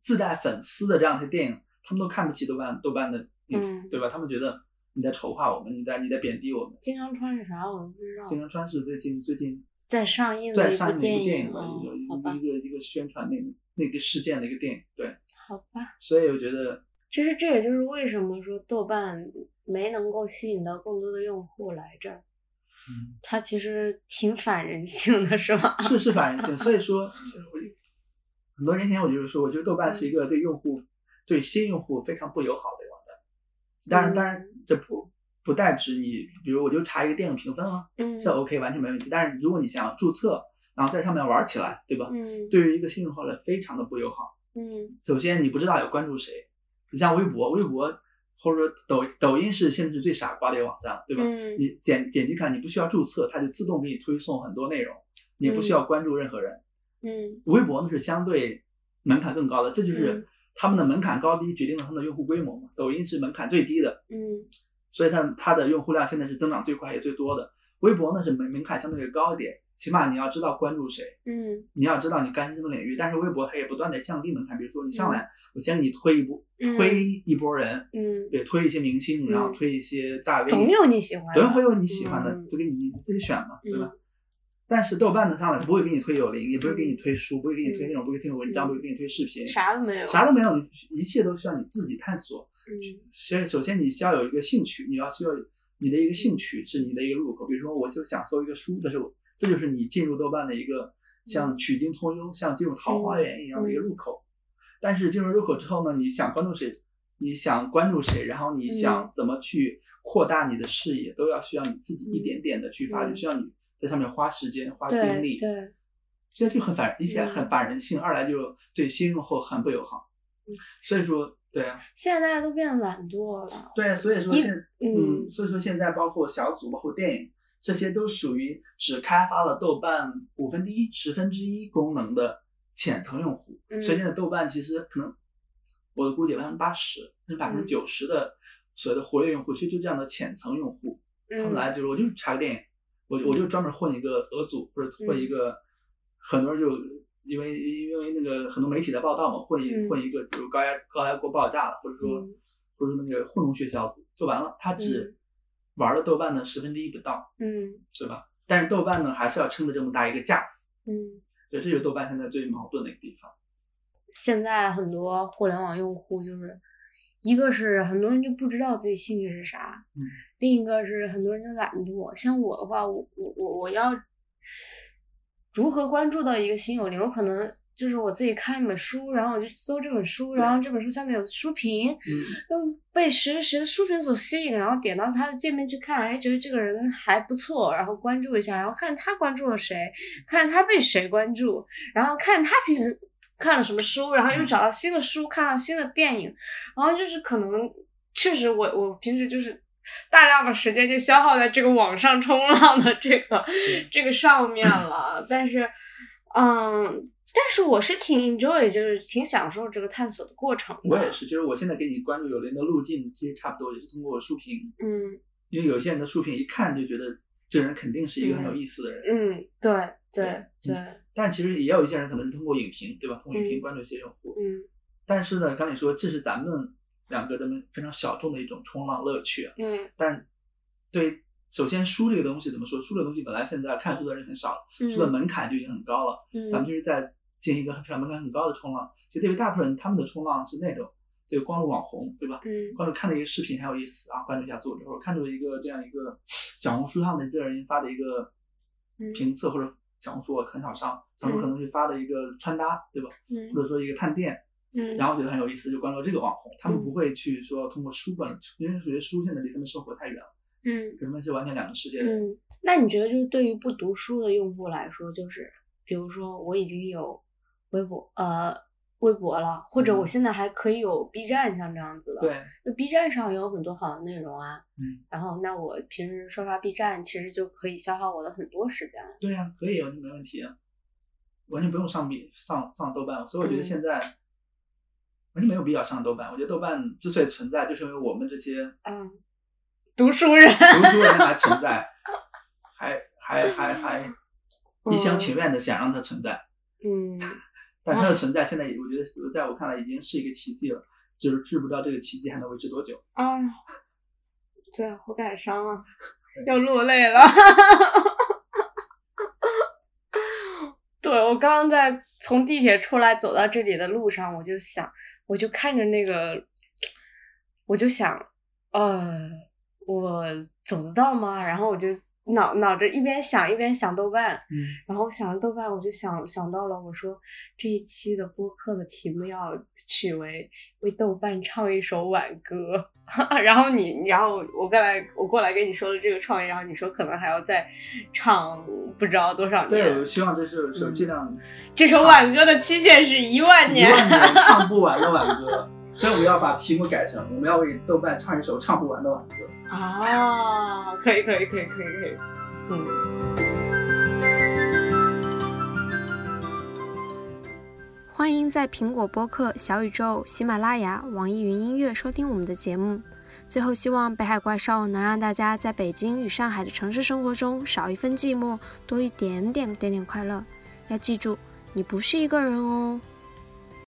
自带粉丝的这样的电影，他们都看不起豆瓣豆瓣的，嗯对吧？他们觉得你在丑化我们，你在你在贬低我们。金刚川是啥我都不知道，金刚川是最近最近在上映的一在上映的一部部电影吧，一个一个一个宣传那个那个事件的一个电影，对，好吧。所以我觉得其实这也就是为什么说豆瓣没能够吸引到更多的用户来这儿，嗯它其实挺反人性的，是吧？是是反人性，所以说 很多年前我就是说，我觉得豆瓣是一个对用户对新用户非常不友好的网站。当然，当然这不不代指你，比如我就查一个电影评分啊，嗯这 OK 完全没问题。但是如果你想要注册，然后在上面玩起来，对吧？嗯对于一个新用户来非常的不友好。嗯首先你不知道要关注谁，你像微博，微博或者说抖抖音是现在是最傻瓜的一个网站，对吧？嗯你点点击看，你不需要注册，它就自动给你推送很多内容，你也不需要关注任何人。嗯微博呢是相对门槛更高的，这就是嗯。他们的门槛高低决定了他们的用户规模嘛。抖音是门槛最低的，嗯。所以它它的用户量现在是增长最快也最多的。微博呢是门门槛相对会高一点，起码你要知道关注谁，嗯。你要知道你关心什么领域。但是微博它也不断的降低门槛，比如说你上来，我先给你推一波，嗯。推一波人，嗯，对，推一些明星，然后嗯。推一些大 V，总有你喜欢的，总会有你喜欢的，嗯。就给你你自己选嘛，对吧？嗯但是豆瓣的上来不会给你推有零，也不会给你嗯。推书，不会给你推嗯。那种，不会给你推文章，嗯。不会给你推视频，啥都没有，啥都没有，你一切都需要你自己探索。嗯。先首先你需要有一个兴趣，你要需要你的一个兴趣是你的一个入口。比如说，我就想搜一个书，这是我这就是你进入豆瓣的一个像取经通幽、像进入桃花源一样的一个入口。但是进入入口之后呢，你想关注谁，你想关注谁，然后你想怎么去扩大你的视野，都要需要你自己一点点的去发掘，嗯。需要你在上面花时间、花精力。对对，这就很反，一来很嗯反人性，二来就对新用户很不友好嗯。所以说，对啊，现在大家都变得懒惰了，对，所以说现嗯嗯，所以说现在包括小组、包括电影，这些都属于只开发了豆瓣五分之一、十分之一功能的浅层用户。嗯所以现在豆瓣其实可能，我的估计百分之八十，甚至百分之嗯九十的所谓的活跃用户，其实就这样的浅层用户。他们嗯来就是我就是查个电影，我我就专门混一个俄组或者混一个，很多人就因为因为那个很多媒体在报道嘛，混一嗯混一个，比如高压高压锅爆炸了，或者说、嗯或者说那个混同学小组做完了，他只玩了豆瓣的十分之一不到，嗯是吧？但是豆瓣呢还是要撑着这么大一个架子，嗯。所以这就是豆瓣现在最矛盾的一个地方。现在很多互联网用户就是，一个是很多人就不知道自己兴趣是啥，嗯。另一个是很多人就懒惰。像我的话，我我我我要如何关注到一个新有灵，我可能就是我自己看一本书，然后我就搜这本书，然后这本书下面有书评，嗯，被谁谁谁的书评所吸引，然后点到他的界面去看，哎，觉得这个人还不错，然后关注一下，然后看他关注了谁，看他被谁关注，然后看他平时看了什么书，然后又找到新的书，看到新的电影，然后就是可能确实我我平时就是大量的时间就消耗在这个网上冲浪的这个这个上面了，但是嗯。但是我是挺 enjoy，就是挺享受这个探索的过程。我也是，就是我现在给你关注有人的路径，其实差不多也是通过书评。嗯，因为有些人的书评一看就觉得这人肯定是一个很有意思的人。嗯，对对对。但其实也有一些人可能是通过影评，对吧？通过影评关注一些用户。嗯。但是呢，刚你说这是咱们两个的非常小众的一种冲浪乐趣。嗯。但对，首先书这个东西怎么说？书这个东西本来现在看书的人很少了，书的门槛就已经很高了。嗯。咱们就是在。进行一个非常门槛很高的冲浪，其实对于大部分人，他们的冲浪是那种，对关注网红，对吧？嗯。关注看了一个视频很有意思啊，关注一下作者，或者看到一个这样一个小红书上的这个人发的一个评测，或者小红书我很少上，小红书可能是发的一个穿搭，对吧？嗯。或者说一个探店，嗯。然后觉得很有意思，就关注这个网红。他们不会去说通过书本，因为觉得书现在离他们生活太远了。嗯。跟他们是完全两个世界的。嗯。那你觉得就是对于不读书的用户来说，就是比如说我已经有。微博呃，微博了，或者我现在还可以有 B 站像这样子的，对，那 B 站上有很多好的内容啊，嗯，然后那我平时刷刷 B 站，其实就可以消耗我的很多时间。对呀，可以，完全没问题，完全不用上 B 上上豆瓣，所以我觉得现在完全没有必要上豆瓣。我觉得豆瓣之所以存在，就是因为我们这些嗯读书人读书人还。存在，还还还还一厢情愿的想让它存在，嗯。但它的存在，现在我觉得，在我看来已经是一个奇迹了。就是知不知道这个奇迹还能维持多久？啊，对，好感伤啊，要落泪了。对我刚刚在从地铁出来走到这里的路上，我就想，我就看着那个，我就想，呃，我走得到吗？然后我就。脑脑子一边想一边想豆瓣，嗯，然后想豆瓣，我就想想到了，我说这一期的播客的题目要取为为豆瓣唱一首挽歌，然后你，然后我刚来我过来跟你说的这个创意，然后你说可能还要再唱不知道多少年，对，我希望这首首尽量，这首挽歌的期限是一万年，一万年唱不完的挽歌。所以我要把题目改成，我们要为豆瓣唱一首唱不完的挽歌啊！可以可以可以可以可以，嗯。欢迎在苹果播客、小宇宙、喜马拉雅、网易云音乐收听我们的节目。最后，希望北海怪兽能让大家在北京与上海的城市生活中少一份寂寞，多一点点点点快乐。要记住，你不是一个人哦。